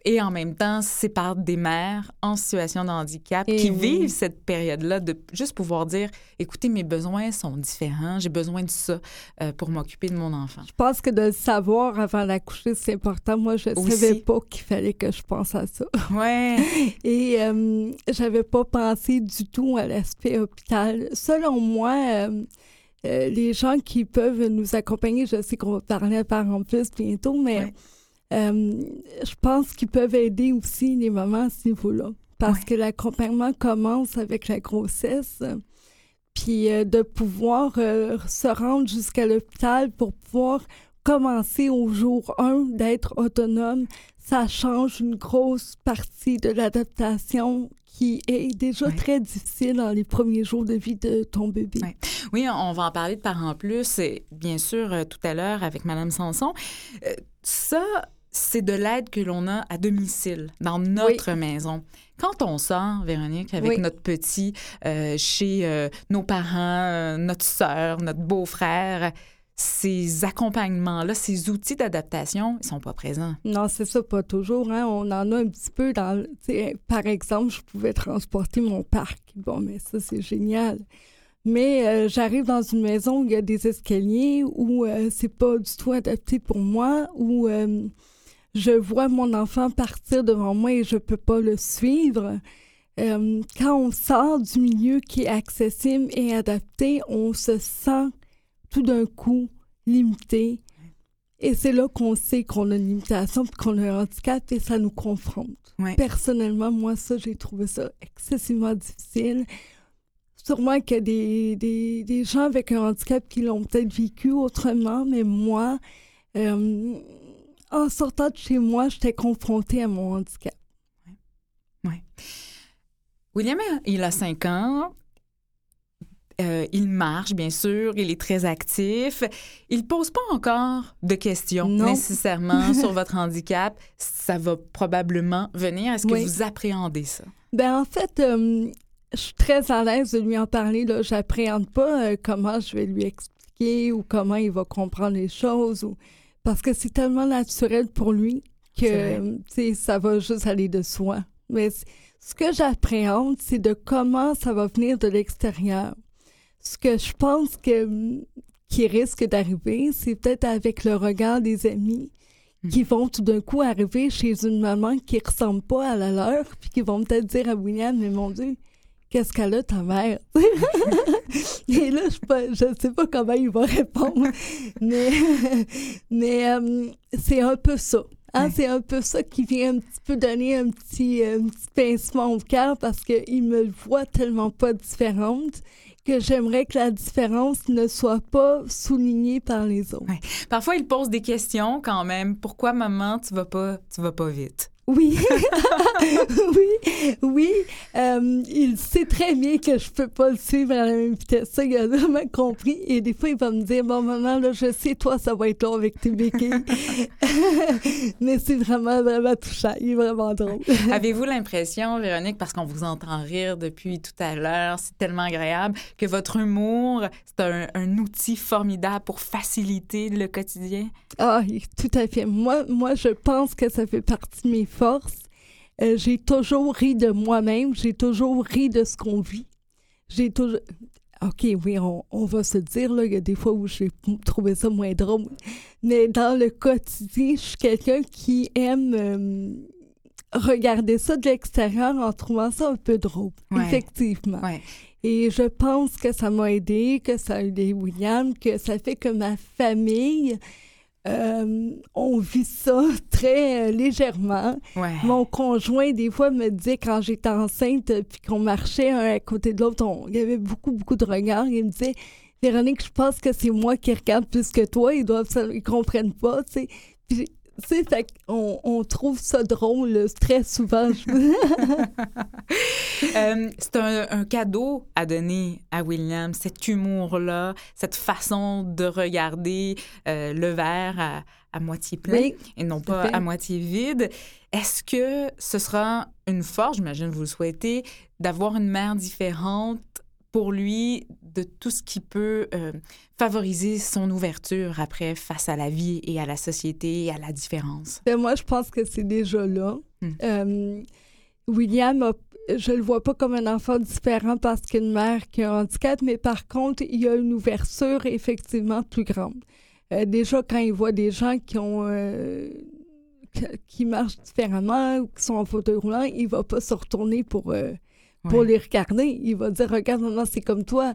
et en même temps par des mères en situation de handicap qui vivent cette période-là de juste pouvoir dire écoutez mes besoins sont différents j'ai besoin de ça euh, pour m'occuper de mon enfant. Je pense que de le savoir avant d'accoucher c'est important. Moi je ne savais pas qu'il fallait que je pense à ça. (laughs) Ouais. (laughs) Et euh, j'avais pas pensé du tout à l'aspect hôpital. Selon moi euh, les gens qui peuvent nous accompagner je sais qu'on va parler à part en plus bientôt mais je pense qu'ils peuvent aider aussi les mamans à ce niveau-là. Parce que l'accompagnement commence avec la grossesse. Puis euh, de pouvoir euh, se rendre jusqu'à l'hôpital pour pouvoir commencer au jour 1 d'être autonome, ça change une grosse partie de l'adaptation qui est déjà très difficile dans les premiers jours de vie de ton bébé. Oui, on va en parler de parents plus, et bien sûr, tout à l'heure avec Madame Sanson. ça, c'est de l'aide que l'on a à domicile, dans notre maison. Quand on sort, Véronique, avec notre petit euh, chez euh, nos parents, euh, notre sœur, notre beau-frère, ces accompagnements-là, ces outils d'adaptation, ils sont pas présents. Non, c'est ça, pas toujours. Hein. On en a un petit peu dans... Par exemple, je pouvais transporter mon parc. Bon, mais ça, c'est génial. Mais j'arrive dans une maison où il y a des escaliers, où c'est pas du tout adapté pour moi, où je vois mon enfant partir devant moi et je peux pas le suivre. Euh, quand on sort du milieu qui est accessible et adapté, on se sent tout d'un coup limité. Et c'est là qu'on sait qu'on a une limitation puis qu'on a un handicap et ça nous confronte. Ouais. Personnellement, moi, ça, j'ai trouvé ça excessivement difficile. Sûrement qu'il y a des, des, des gens avec un handicap qui l'ont peut-être vécu autrement, mais moi, euh, en sortant de chez moi, j'étais confrontée à mon handicap. William, il a 5 ans. Euh, il marche, bien sûr, il est très actif. Il pose pas encore de questions Non. nécessairement (laughs) sur votre handicap. Ça va probablement venir. Est-ce que Oui. vous appréhendez ça? Ben en fait, euh, je suis très à l'aise de lui en parler. Là, j'appréhende pas euh, comment je vais lui expliquer ou comment il va comprendre les choses, ou parce que c'est tellement naturel pour lui que ça va juste aller de soi. Mais ce que j'appréhende, c'est de comment ça va venir de l'extérieur. Ce que je pense que qui risque d'arriver, c'est peut-être avec le regard des amis qui vont tout d'un coup arriver chez une maman qui ressemble pas à la leur, puis qui vont peut-être dire à William, mais mon Dieu, qu'est-ce qu'elle a ta mère? (laughs) Et là, je, je sais pas comment il va répondre, mais, mais euh, c'est un peu ça. Hein, Ouais. C'est un peu ça qui vient un petit peu donner un petit, euh, un petit pincement au cœur parce qu'il me voit tellement pas différente que j'aimerais que la différence ne soit pas soulignée par les autres. Parfois, il pose des questions quand même. Pourquoi, maman, tu vas pas, tu vas pas vite? Oui, (laughs) oui, oui. Euh, il sait très bien que je peux pas le suivre à la même vitesse. Ça, il a vraiment compris. Et des fois, il va me dire, bon, maman, là, je sais, toi, ça va être long avec tes béquilles. (laughs) Mais c'est vraiment, vraiment touchant. Il est vraiment drôle. (laughs) Avez-vous l'impression, Véronique, parce qu'on vous entend rire depuis tout à l'heure, c'est tellement agréable, que votre humour, c'est un, un outil formidable pour faciliter le quotidien? Ah, tout à fait. Moi, moi, je pense que ça fait partie de mes Euh, j'ai toujours ri de moi-même. J'ai toujours ri de ce qu'on vit. J'ai toujours... OK, oui, on, on va se dire, là, il y a des fois où j'ai trouvé ça moins drôle. Mais dans le quotidien, je suis quelqu'un qui aime euh, regarder ça de l'extérieur en trouvant ça un peu drôle. Ouais. Effectivement. Ouais. Et je pense que ça m'a aidé, que ça a aidé William, que ça fait que ma famille, euh, on vit ça (laughs) très euh, légèrement. Ouais. Mon conjoint, des fois, me disait quand j'étais enceinte, euh, puis qu'on marchait un à côté de l'autre, il y avait beaucoup, beaucoup de regards. Il me disait, Véronique, je pense que c'est moi qui regarde plus que toi. Ils doivent, ils comprennent pas, tu sais. Puis, tu sais, fait qu'on on trouve ça drôle très souvent. (laughs) (laughs) Euh, c'est un, un cadeau à donner à William, cet humour-là, cette façon de regarder euh, le verre à, à moitié plein Oui, et non pas fait. à moitié vide. Est-ce que ce sera une force, j'imagine que vous le souhaitez, d'avoir une mère différente pour lui de tout ce qui peut euh, favoriser son ouverture après face à la vie et à la société et à la différence? Ben, moi, je pense que c'est déjà là. Hmm. Euh, William, a- je le vois pas comme un enfant différent parce qu'une mère qui a un handicap, mais par contre, il a une ouverture effectivement plus grande. Euh, déjà, quand il voit des gens qui ont euh, qui- qui marchent différemment ou qui sont en fauteuil roulant, il va pas se retourner pour, euh, pour Ouais. les regarder. Il va dire Regarde, maman, c'est comme toi.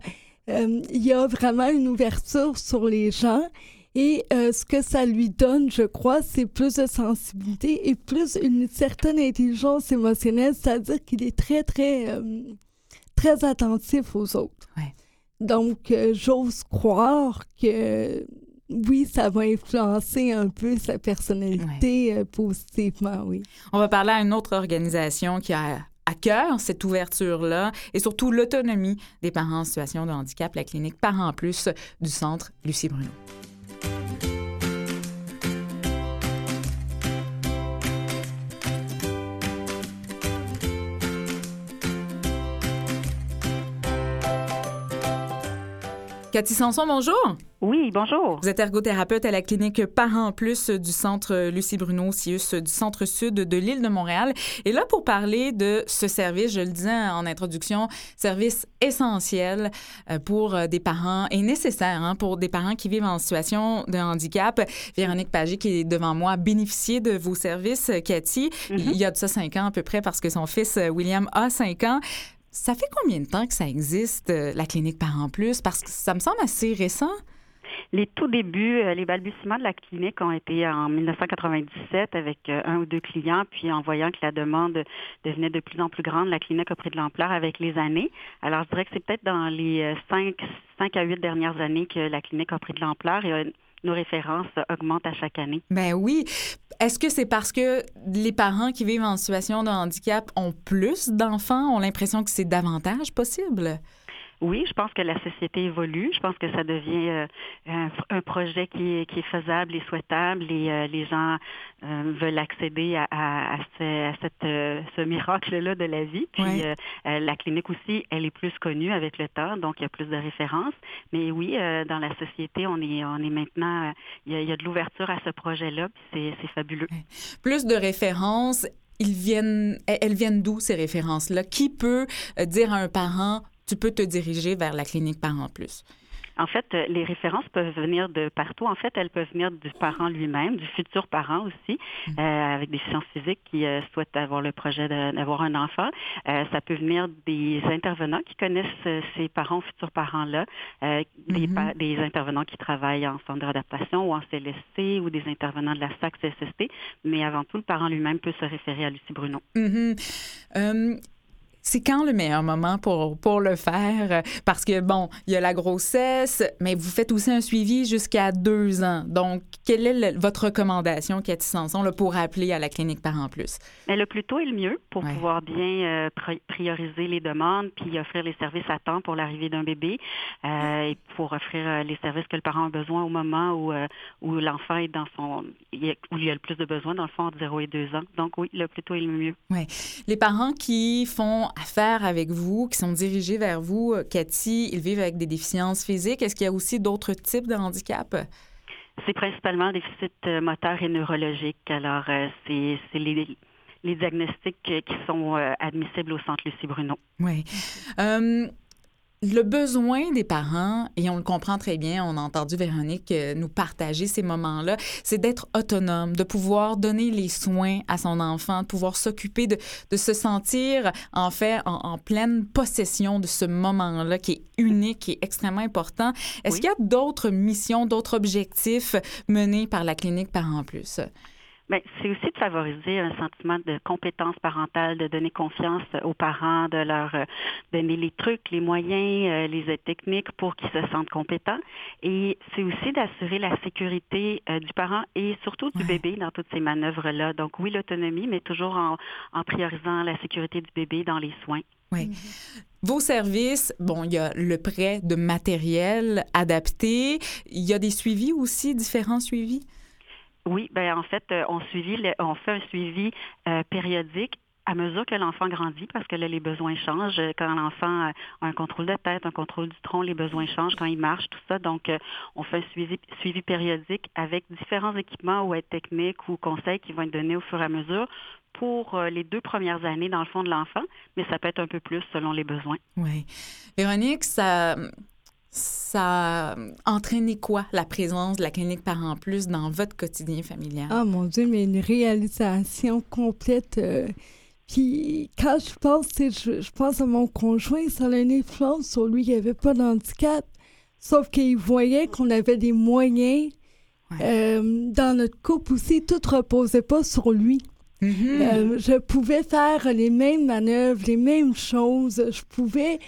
Euh, il y a vraiment une ouverture sur les gens. Et euh, ce que ça lui donne, je crois, c'est plus de sensibilité et plus une certaine intelligence émotionnelle, c'est-à-dire qu'il est très, très, euh, très attentif aux autres. Ouais. Donc, euh, j'ose croire que oui, ça va influencer un peu sa personnalité positivement, oui. On va parler à une autre organisation qui a à cœur cette ouverture-là et surtout l'autonomie des parents en situation de handicap, la clinique Parents Plus du centre Lucie Bruno. Cathy Sanson, bonjour. Oui, bonjour. Vous êtes ergothérapeute à la clinique Parents Plus du centre Lucie Bruno, CIUS du centre sud de l'île de Montréal. Et là, pour parler de ce service, je le disais en introduction, service essentiel euh, pour euh, des parents et nécessaire hein, pour des parents qui vivent en situation de handicap. Véronique Pagé, qui est devant moi, a bénéficié de vos services, Cathy, il y a de ça cinq ans à peu près parce que son fils euh, William a cinq ans. Ça fait combien de temps que ça existe, euh, la clinique Parents Plus? Parce que ça me semble assez récent. Les tout débuts, euh, les balbutiements de la clinique ont été en 1997 avec euh, un ou deux clients, puis en voyant que la demande devenait de plus en plus grande, la clinique a pris de l'ampleur avec les années. Alors, je dirais que c'est peut-être dans les cinq, cinq à huit dernières années que la clinique a pris de l'ampleur nos références augmentent à chaque année. Ben oui. Est-ce que c'est parce que les parents qui vivent en situation de handicap ont plus d'enfants, ont l'impression que c'est davantage possible? Oui, je pense que la société évolue. Je pense que ça devient euh, un, projet qui est, qui est, faisable et souhaitable et euh, les gens euh, veulent accéder à, à, ce, cette, ce miracle-là de la vie. Puis la clinique aussi, elle est plus connue avec le temps, donc il y a plus de références. Mais oui, dans la société, on est, on est maintenant, il y a, il y a de l'ouverture à ce projet-là, puis c'est fabuleux. Plus de références ils viennent, elles viennent d'où ces références-là? Qui peut dire à un parent, tu peux te diriger vers la clinique Parents Plus. En fait, euh, les références peuvent venir de partout. En fait, elles peuvent venir du parent lui-même, du futur parent aussi, mm. euh, avec des sciences physiques qui euh, souhaitent avoir le projet d'avoir un enfant. ça peut venir des intervenants qui connaissent ces parents, futurs parents-là, mm-hmm. des, intervenants qui travaillent en centre d'adaptation ou en CLSC ou des intervenants de la SAC CSST. Mais avant tout, le parent lui-même peut se référer à Lucie Bruno. Mm-hmm. C'est quand le meilleur moment pour, pour le faire? Parce que, bon, il y a la grossesse, mais vous faites aussi un suivi jusqu'à deux ans. Donc, quelle est votre recommandation, Cathy Sanson, là, pour appeler à la clinique Parents Plus? Mais le plus tôt est le mieux pour pouvoir bien euh, prioriser les demandes puis offrir les services à temps pour l'arrivée d'un bébé euh, et pour offrir euh, les services que le parent a besoin au moment où, où l'enfant est dans son... où il y a le plus de besoins, dans le fond, entre 0 et 2 ans. Donc, oui, le plus tôt est le mieux. Oui. Les parents qui font affaire avec vous, qui sont dirigés vers vous, euh, Cathy, ils vivent avec des déficiences physiques. Est-ce qu'il y a aussi d'autres types de handicap? C'est principalement déficit euh, moteur et neurologique. Alors, euh, c'est les, les, diagnostics qui sont admissibles au Centre Lucie Bruno. Oui le besoin des parents, et on le comprend très bien, on a entendu Véronique euh, nous partager ces moments-là, c'est d'être autonome, de pouvoir donner les soins à son enfant, de pouvoir s'occuper, de, se sentir en fait en, pleine possession de ce moment-là qui est unique, qui est extrêmement important. Est-ce qu'il y a d'autres missions, d'autres objectifs menés par la clinique Parents Plus? C'est aussi de favoriser un sentiment de compétence parentale, de donner confiance aux parents, de leur euh, donner les trucs, les moyens, euh, les aides techniques pour qu'ils se sentent compétents. Et c'est aussi d'assurer la sécurité euh, du parent et surtout du bébé dans toutes ces manœuvres-là. Donc oui, l'autonomie, mais toujours en, en priorisant la sécurité du bébé dans les soins. Oui. Vos services, bon, il y a le prêt de matériel adapté. Il y a des suivis aussi, différents suivis? Oui, ben en fait, euh, on, suivi, on fait un suivi euh, périodique à mesure que l'enfant grandit, parce que là, les besoins changent. Quand l'enfant a un contrôle de tête, un contrôle du tronc, les besoins changent quand il marche, tout ça. Donc, euh, on fait un suivi, suivi périodique avec différents équipements ou aides techniques ou conseils qui vont être donnés au fur et à mesure pour les deux premières années dans le fond de l'enfant, mais ça peut être un peu plus selon les besoins. Oui. Véronique, ça, ça a entraîné quoi, la présence de la clinique Parents Plus dans votre quotidien familial? Ah, mon Dieu, mais une réalisation complète. Euh, puis quand je pense, je, je pense à mon conjoint, ça a une influence sur lui, il avait pas d'handicap. Sauf qu'il voyait qu'on avait des moyens. Euh, dans notre couple aussi, tout reposait pas sur lui. Mm-hmm. Euh, je pouvais faire les mêmes manœuvres, les mêmes choses. Je pouvais,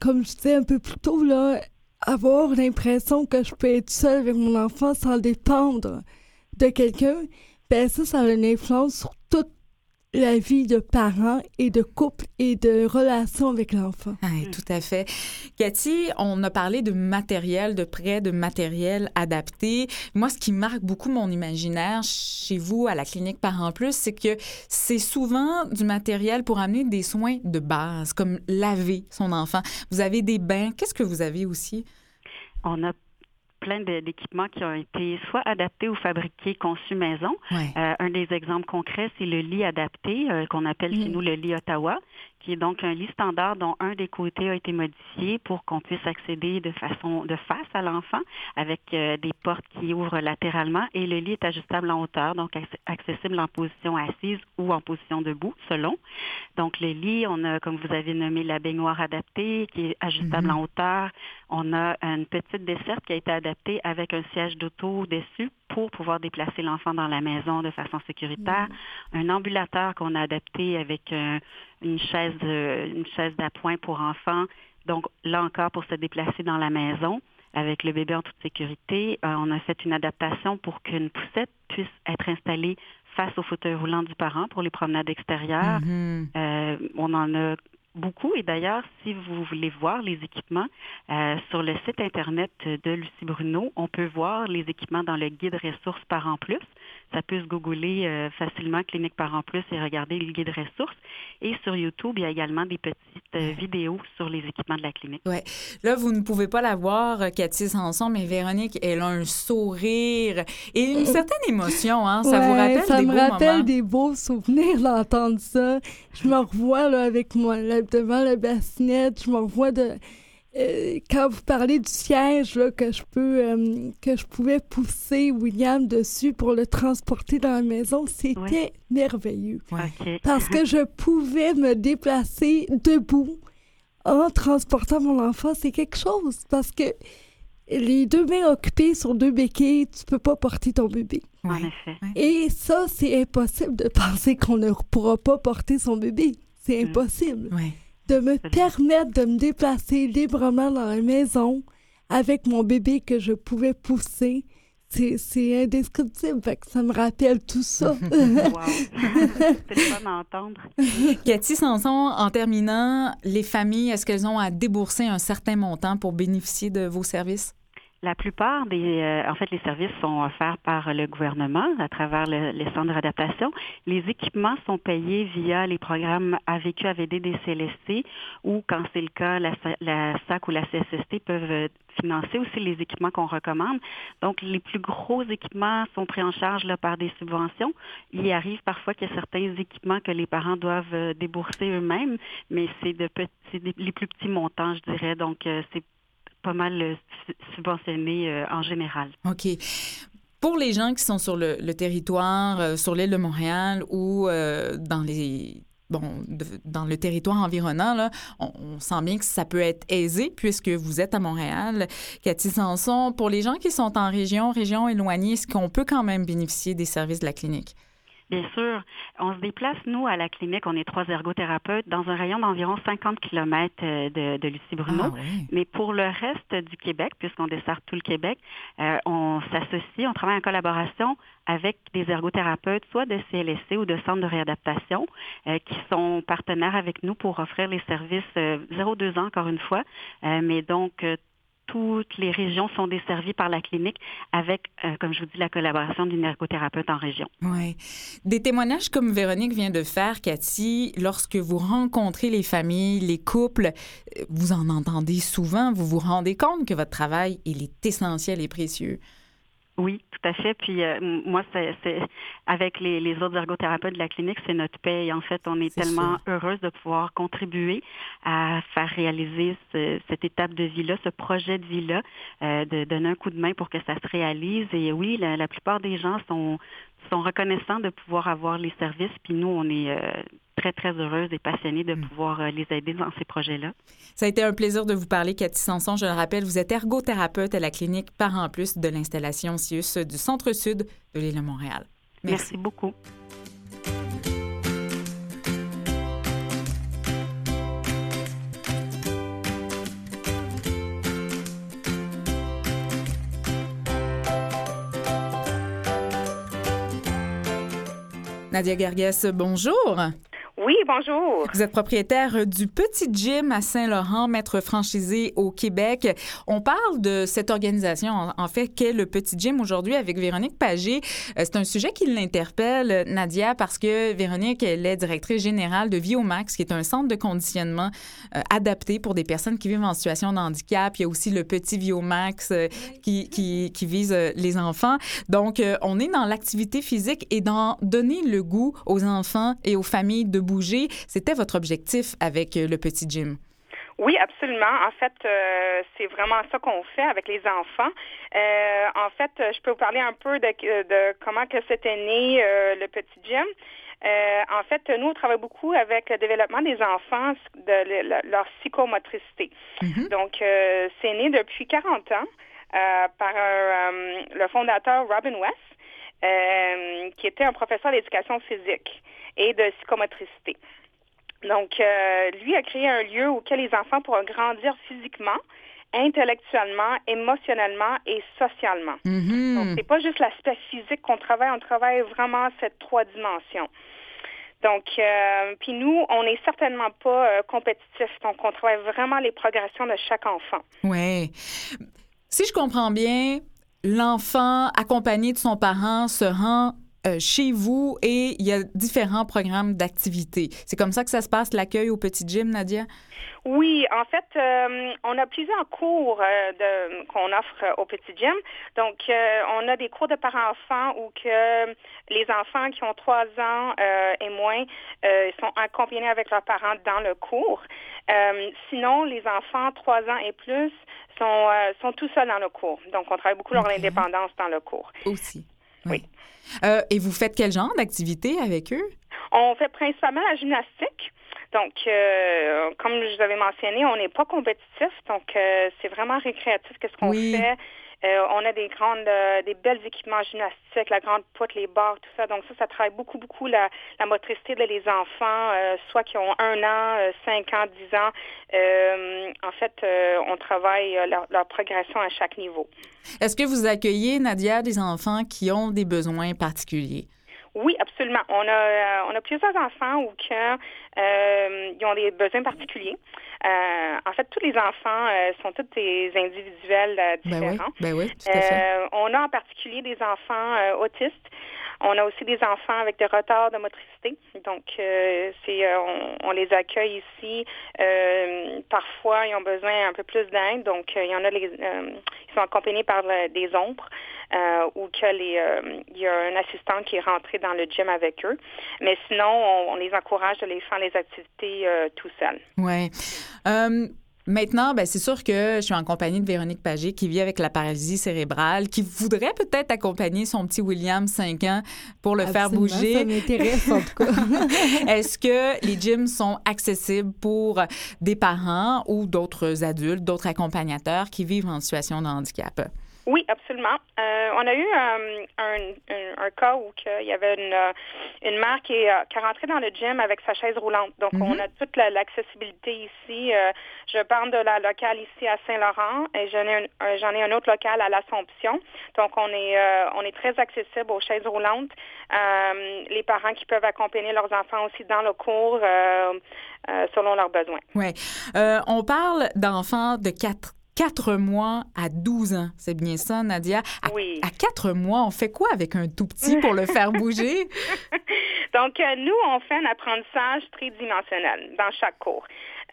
comme je disais un peu plus tôt, là, avoir l'impression que je peux être seule avec mon enfant sans dépendre de quelqu'un, ben ça, ça a une influence sur toute la vie de parents et de couple et de relation avec l'enfant. Oui, tout à fait. Cathy, on a parlé de matériel, de prêt de matériel adapté. Moi, ce qui marque beaucoup mon imaginaire chez vous à la clinique Parents Plus, c'est que c'est souvent du matériel pour amener des soins de base, comme laver son enfant. Vous avez des bains. Qu'est-ce que vous avez aussi? On a plein d'équipements qui ont été soit adaptés ou fabriqués, conçus maison. Euh, un des exemples concrets, c'est le lit adapté, euh, qu'on appelle chez nous le lit Ottawa, qui est donc un lit standard dont un des côtés a été modifié pour qu'on puisse accéder de façon de face à l'enfant avec euh, des portes qui ouvrent latéralement et le lit est ajustable en hauteur, donc accessible en position assise ou en position debout, selon. Donc le lit, on a, comme vous avez nommé, la baignoire adaptée qui est ajustable en mhm. hauteur. On a une petite desserte qui a été adaptée avec un siège d'auto dessus pour pouvoir déplacer l'enfant dans la maison de façon sécuritaire. Mhm. Un ambulateur qu'on a adapté avec euh, une chaise, une chaise d'appoint pour enfants. Donc là encore pour se déplacer dans la maison avec le bébé en toute sécurité. Euh, on a fait une adaptation pour qu'une poussette puisse être installée face au fauteuil roulant du parent pour les promenades extérieures. Mhm. Euh, on en a beaucoup. Et d'ailleurs, si vous voulez voir les équipements, euh, sur le site Internet de Lucie Bruno, on peut voir les équipements dans le guide ressources Parents Plus. Ça peut se googler euh, facilement Clinique Parents Plus et regarder le guide ressources. Et sur YouTube, il y a également des petites euh, vidéos sur les équipements de la clinique. Oui. Là, vous ne pouvez pas la voir, Cathy Sanson, mais Véronique, elle a un sourire et une certaine émotion. Hein? Ça vous rappelle ça des me rappelle des beaux souvenirs d'entendre ça. Je me revois là, avec moi devant la bassinette. Je me revois de euh, quand vous parlez du siège là, que je peux euh, que je pouvais pousser William dessus pour le transporter dans la maison, c'était merveilleux. Parce que je pouvais me déplacer debout en transportant mon enfant, c'est quelque chose parce que les deux mains occupées sur deux béquilles, tu peux pas porter ton bébé. En effet. Et ça, c'est impossible de (laughs) penser qu'on ne pourra pas porter son bébé. C'est mm. impossible de me permettre de me déplacer librement dans la maison avec mon bébé que je pouvais pousser. C'est indescriptible, ça me rappelle tout ça. (laughs) (laughs) C'est fun à entendre. Cathy Sanson, en terminant, les familles, est-ce qu'elles ont à débourser un certain montant pour bénéficier de vos services? La plupart des, euh, en fait, les services sont offerts par le gouvernement à travers les centres d'adaptation. Les équipements sont payés via les programmes AVQ, AVD des ou, quand c'est le cas, la, SAC ou la CSST peuvent euh, financer aussi les équipements qu'on recommande. Donc, les plus gros équipements sont pris en charge là, par des subventions. Il arrive parfois qu'il y a certains équipements que les parents doivent euh, débourser eux-mêmes, mais c'est de petits, les plus petits montants, je dirais. Donc, c'est pas mal euh, subventionné euh, en général. OK. Pour les gens qui sont sur le, territoire, euh, sur l'île de Montréal ou dans les bon, dans le territoire environnant, là, on, on, sent bien que ça peut être aisé puisque vous êtes à Montréal. Cathy Sanson, pour les gens qui sont en région, région éloignée, est-ce qu'on peut quand même bénéficier des services de la clinique? Bien sûr. On se déplace, nous, à la clinique, on est trois ergothérapeutes, dans un rayon d'environ 50 km euh, de, de Lucie Bruno. Ah, Mais pour le reste du Québec, puisqu'on dessert tout le Québec, euh, on s'associe, on travaille en collaboration avec des ergothérapeutes, soit de CLSC ou de centres de réadaptation, euh, qui sont partenaires avec nous pour offrir les services 0-2 ans, encore une fois, mais donc toutes les régions sont desservies par la clinique avec, euh, comme je vous dis, la collaboration d'une ergothérapeute en région. Oui. Des témoignages comme Véronique vient de faire, Cathy, lorsque vous rencontrez les familles, les couples, euh, vous en entendez souvent, vous vous rendez compte que votre travail, il est essentiel et précieux. Oui, tout à fait. Puis euh, moi, c'est avec les, les, autres ergothérapeutes de la clinique, c'est notre paye. En fait, on est, tellement heureuse de pouvoir contribuer à faire réaliser cette étape de vie-là, ce projet de vie-là, euh, de donner un coup de main pour que ça se réalise. Et oui, la, la plupart des gens sont sont reconnaissants de pouvoir avoir les services. Puis nous, on est euh, très, très heureuse et passionnés de mm. pouvoir euh, les aider dans ces projets-là. Ça a été un plaisir de vous parler, Cathy Sanson. Je le rappelle, vous êtes ergothérapeute à la clinique Parents Plus de l'installation CIUS du Centre-Sud de l'île de Montréal. Merci beaucoup. Nadia Gargas, bonjour. Oui, bonjour. Vous êtes propriétaire du Petit Gym à Saint-Laurent, maître franchisé au Québec. On parle de cette organisation, en fait, qu'est le Petit Gym aujourd'hui avec Véronique Pagé. Euh, c'est un sujet qui l'interpelle, Nadia, parce que Véronique, elle est directrice générale de Viomax, qui est un centre de conditionnement euh, adapté pour des personnes qui vivent en situation de handicap. Il y a aussi le Petit Viomax euh, qui, qui, qui, vise les enfants. Donc, on est dans l'activité physique et dans donner le goût aux enfants et aux familles de bouger. C'était votre objectif avec le petit gym? Oui, absolument. En fait, euh, c'est vraiment ça qu'on fait avec les enfants. Euh, en fait, je peux vous parler un peu de, de comment que c'était né euh, le petit gym. en fait, nous, on travaille beaucoup avec le développement des enfants, de, leur psychomotricité. Mm-hmm. Donc, c'est né depuis 40 ans par le fondateur Robin West, qui était un professeur d'éducation physique et de psychomotricité. Donc, euh, lui a créé un lieu où les enfants pourront grandir physiquement, intellectuellement, émotionnellement et socialement. Mm-hmm. Donc, c'est pas juste l'aspect physique qu'on travaille, on travaille vraiment cette trois dimensions. Donc, euh, puis nous, on n'est certainement pas euh, compétitif. Donc, on travaille vraiment les progressions de chaque enfant. Oui. Si je comprends bien, l'enfant accompagné de son parent se rend euh, chez vous et il y a différents programmes d'activité. C'est comme ça que ça se passe, l'accueil au petit gym, Nadia? Oui, en fait, euh, on a plusieurs cours euh, qu'on offre au petit gym. Donc, on a des cours de parents-enfants où que les enfants qui ont trois ans et moins sont accompagnés avec leurs parents dans le cours. sinon, les enfants trois ans et plus sont, sont tout seuls dans le cours. Donc, on travaille beaucoup leur indépendance dans le cours. Aussi. Oui. Euh, et vous faites quel genre d'activité avec eux? On fait principalement la gymnastique. Donc, euh, comme je vous avais mentionné, on n'est pas compétitif, donc euh, c'est vraiment récréatif qu'est-ce qu'on fait. On a des grandes, des belles équipements gymnastiques, la grande poutre, les barres, tout ça. Donc ça, ça travaille beaucoup, beaucoup la, motricité de les enfants, soit qui ont un an, cinq ans, dix ans. en fait, on travaille leur, leur progression à chaque niveau. Est-ce que vous accueillez, Nadia, des enfants qui ont des besoins particuliers? Oui, absolument. On a, euh, on a plusieurs enfants où que, euh, ils ont des besoins particuliers. Euh, en fait, tous les enfants sont tous des individuels différents. Ben oui, ben oui tout à fait. on a en particulier des enfants autistes. On a aussi des enfants avec des retards de motricité. Donc, euh, c'est, euh, on, les accueille ici. Euh, parfois, ils ont besoin un peu plus d'aide. Donc, il y en a les, ils sont accompagnés par des ombres ou que les, il y a un assistant qui est rentré dans le gym avec eux. Mais sinon, on, les encourage de les faire les activités tout seuls. Oui. Maintenant, ben, c'est sûr que je suis en compagnie de Véronique Pagé qui vit avec la paralysie cérébrale, qui voudrait peut-être accompagner son petit William, 5 ans, pour le faire bouger. Ça m'intéresse en tout cas. (laughs) Est-ce que les gyms sont accessibles pour des parents ou d'autres adultes, d'autres accompagnateurs qui vivent en situation de handicap? Oui, absolument. Euh, on a eu euh, un, un, cas où il y avait une, euh, une mère qui est, qui est rentrée dans le gym avec sa chaise roulante. Donc, on mhm. a toute l'accessibilité ici. je parle de la locale ici à Saint-Laurent et j'en ai, un, j'en ai un autre local à l'Assomption. Donc, on est, on est très accessible aux chaises roulantes. les parents qui peuvent accompagner leurs enfants aussi dans le cours selon leurs besoins. Oui. on parle d'enfants de 4 4 mois à 12 ans. C'est bien ça, Nadia? À, oui. À 4 mois, on fait quoi avec un tout petit pour le faire bouger? (laughs) Donc, euh, nous, on fait un apprentissage tridimensionnel dans chaque cours.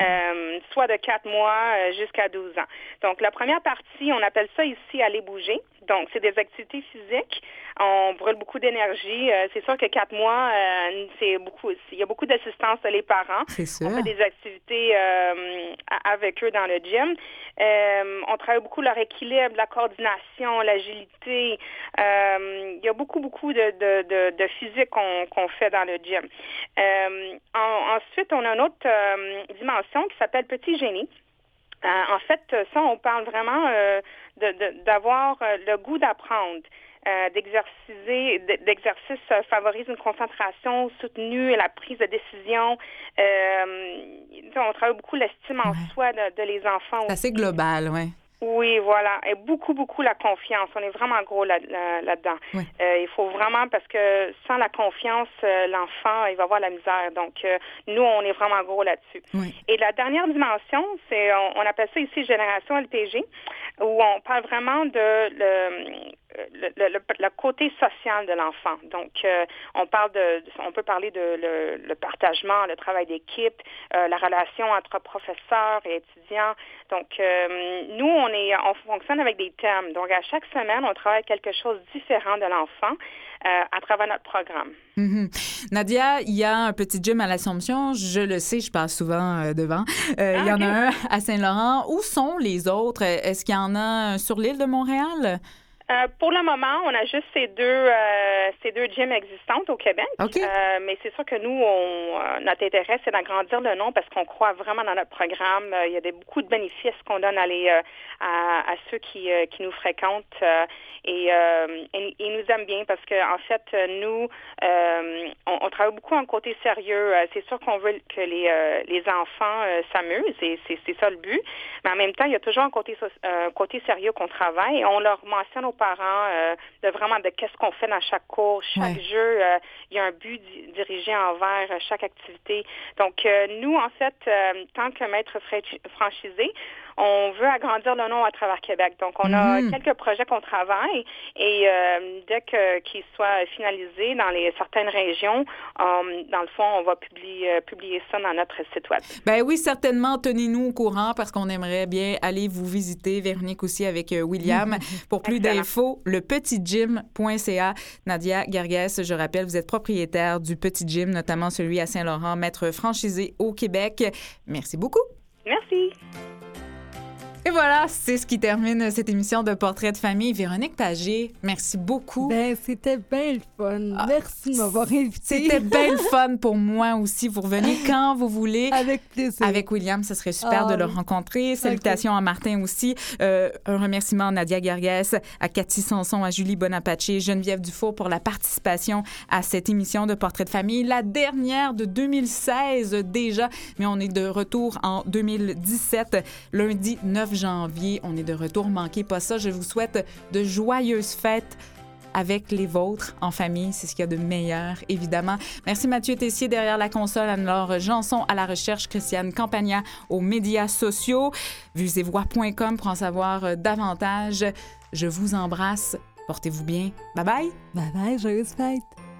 Euh, soit de 4 mois euh, jusqu'à 12 ans. Donc, la première partie, on appelle ça ici aller bouger. Donc, c'est des activités physiques. On brûle beaucoup d'énergie. Euh, c'est sûr que quatre mois, euh, c'est beaucoup. Il y a beaucoup d'assistance les parents. C'est sûr. On fait des activités euh, avec eux dans le gym. on travaille beaucoup leur équilibre, la coordination, l'agilité. il y a beaucoup, beaucoup de, de, de, physique qu'on fait dans le gym. ensuite, on a une autre dimension qui s'appelle petit génie. en fait, ça, on parle vraiment d'avoir euh, le goût d'apprendre. Euh, d'exerciser, d'exercice euh, favorise une concentration soutenue et la prise de décision. on travaille beaucoup l'estime en soi de, les enfants. C'est assez global, oui. Oui, voilà. Et beaucoup, beaucoup la confiance. On est vraiment gros là-dedans. euh, il faut vraiment, parce que sans la confiance, euh, l'enfant, il va avoir la misère. Donc, euh, nous, on est vraiment gros là-dessus. Et la dernière dimension, c'est, on, appelle ça ici génération LPG, où on parle vraiment de le, le, le, côté social de l'enfant. Donc, euh, on parle de, on peut parler de le, le partagement, le travail d'équipe, euh, la relation entre professeurs et étudiants. Donc, euh, nous, on est, on fonctionne avec des thèmes. Donc, à chaque semaine, on travaille quelque chose de différent de l'enfant. à travers notre programme. Mhm. Nadia, il y a un petit gym à l'Assomption. Je le sais, je passe souvent devant. il y en a ah, un à Saint-Laurent. Où sont les autres? Est-ce qu'il y en a sur l'île de Montréal? Euh, pour le moment, on a juste ces deux euh, ces deux gyms existantes au Québec. Euh, mais c'est sûr que nous, on, notre intérêt, c'est d'agrandir le nom parce qu'on croit vraiment dans notre programme. il y a des, beaucoup de bénéfices qu'on donne à, les, à, ceux qui, qui nous fréquentent et, ils nous aiment bien parce qu'en en fait, nous, on, travaille beaucoup en côté sérieux. c'est sûr qu'on veut que les, les enfants s'amusent et c'est ça le but. Mais en même temps, il y a toujours un côté, côté sérieux qu'on travaille et on leur mentionne au parents euh, de vraiment de qu'est-ce qu'on fait dans chaque cours, chaque jeu. Euh, il y a un but dirigé envers euh, chaque activité. Donc, nous, en fait, tant que maître franchisé, on veut agrandir le nom à travers Québec. Donc, on a mhm. quelques projets qu'on travaille et dès qu'ils soient finalisés dans les certaines régions, dans le fond, on va publier, publier ça dans notre site web. Ben oui, certainement. Tenez-nous au courant parce qu'on aimerait bien aller vous visiter, Véronique aussi avec William, pour plus d'infos info, lepetitgym.ca. Nadia Garguès, je rappelle, vous êtes propriétaire du Petit Gym, notamment celui à Saint-Laurent, maître franchisé au Québec. Merci beaucoup. Merci. Et voilà, c'est ce qui termine cette émission de Portrait de famille. Véronique Pagé, merci beaucoup. Ben, c'était bien le fun. Ah, merci de m'avoir invité. C'était bien le (laughs) fun pour moi aussi. Vous revenez quand vous voulez. Avec plaisir. Avec William, ce serait super de ah le rencontrer. Salutations à Martin aussi. Euh, un remerciement à Nadia Gargas, à Cathy Sanson, à Julie Bonapace, Geneviève Dufour pour la participation à cette émission de Portrait de famille. La dernière de 2016 déjà, mais on est de retour en 2017, lundi 9 janvier. On est de retour, manquez pas ça. Je vous souhaite de joyeuses fêtes avec les vôtres en famille. C'est ce qu'il y a de meilleur, évidemment. Merci Mathieu Tessier derrière la console, Anne-Laure Janson à la recherche, Christiane Campagna aux médias sociaux, vuesetvoix.com pour en savoir euh, davantage. Je vous embrasse. Portez-vous bien. Bye bye. Bye bye, joyeuses fêtes.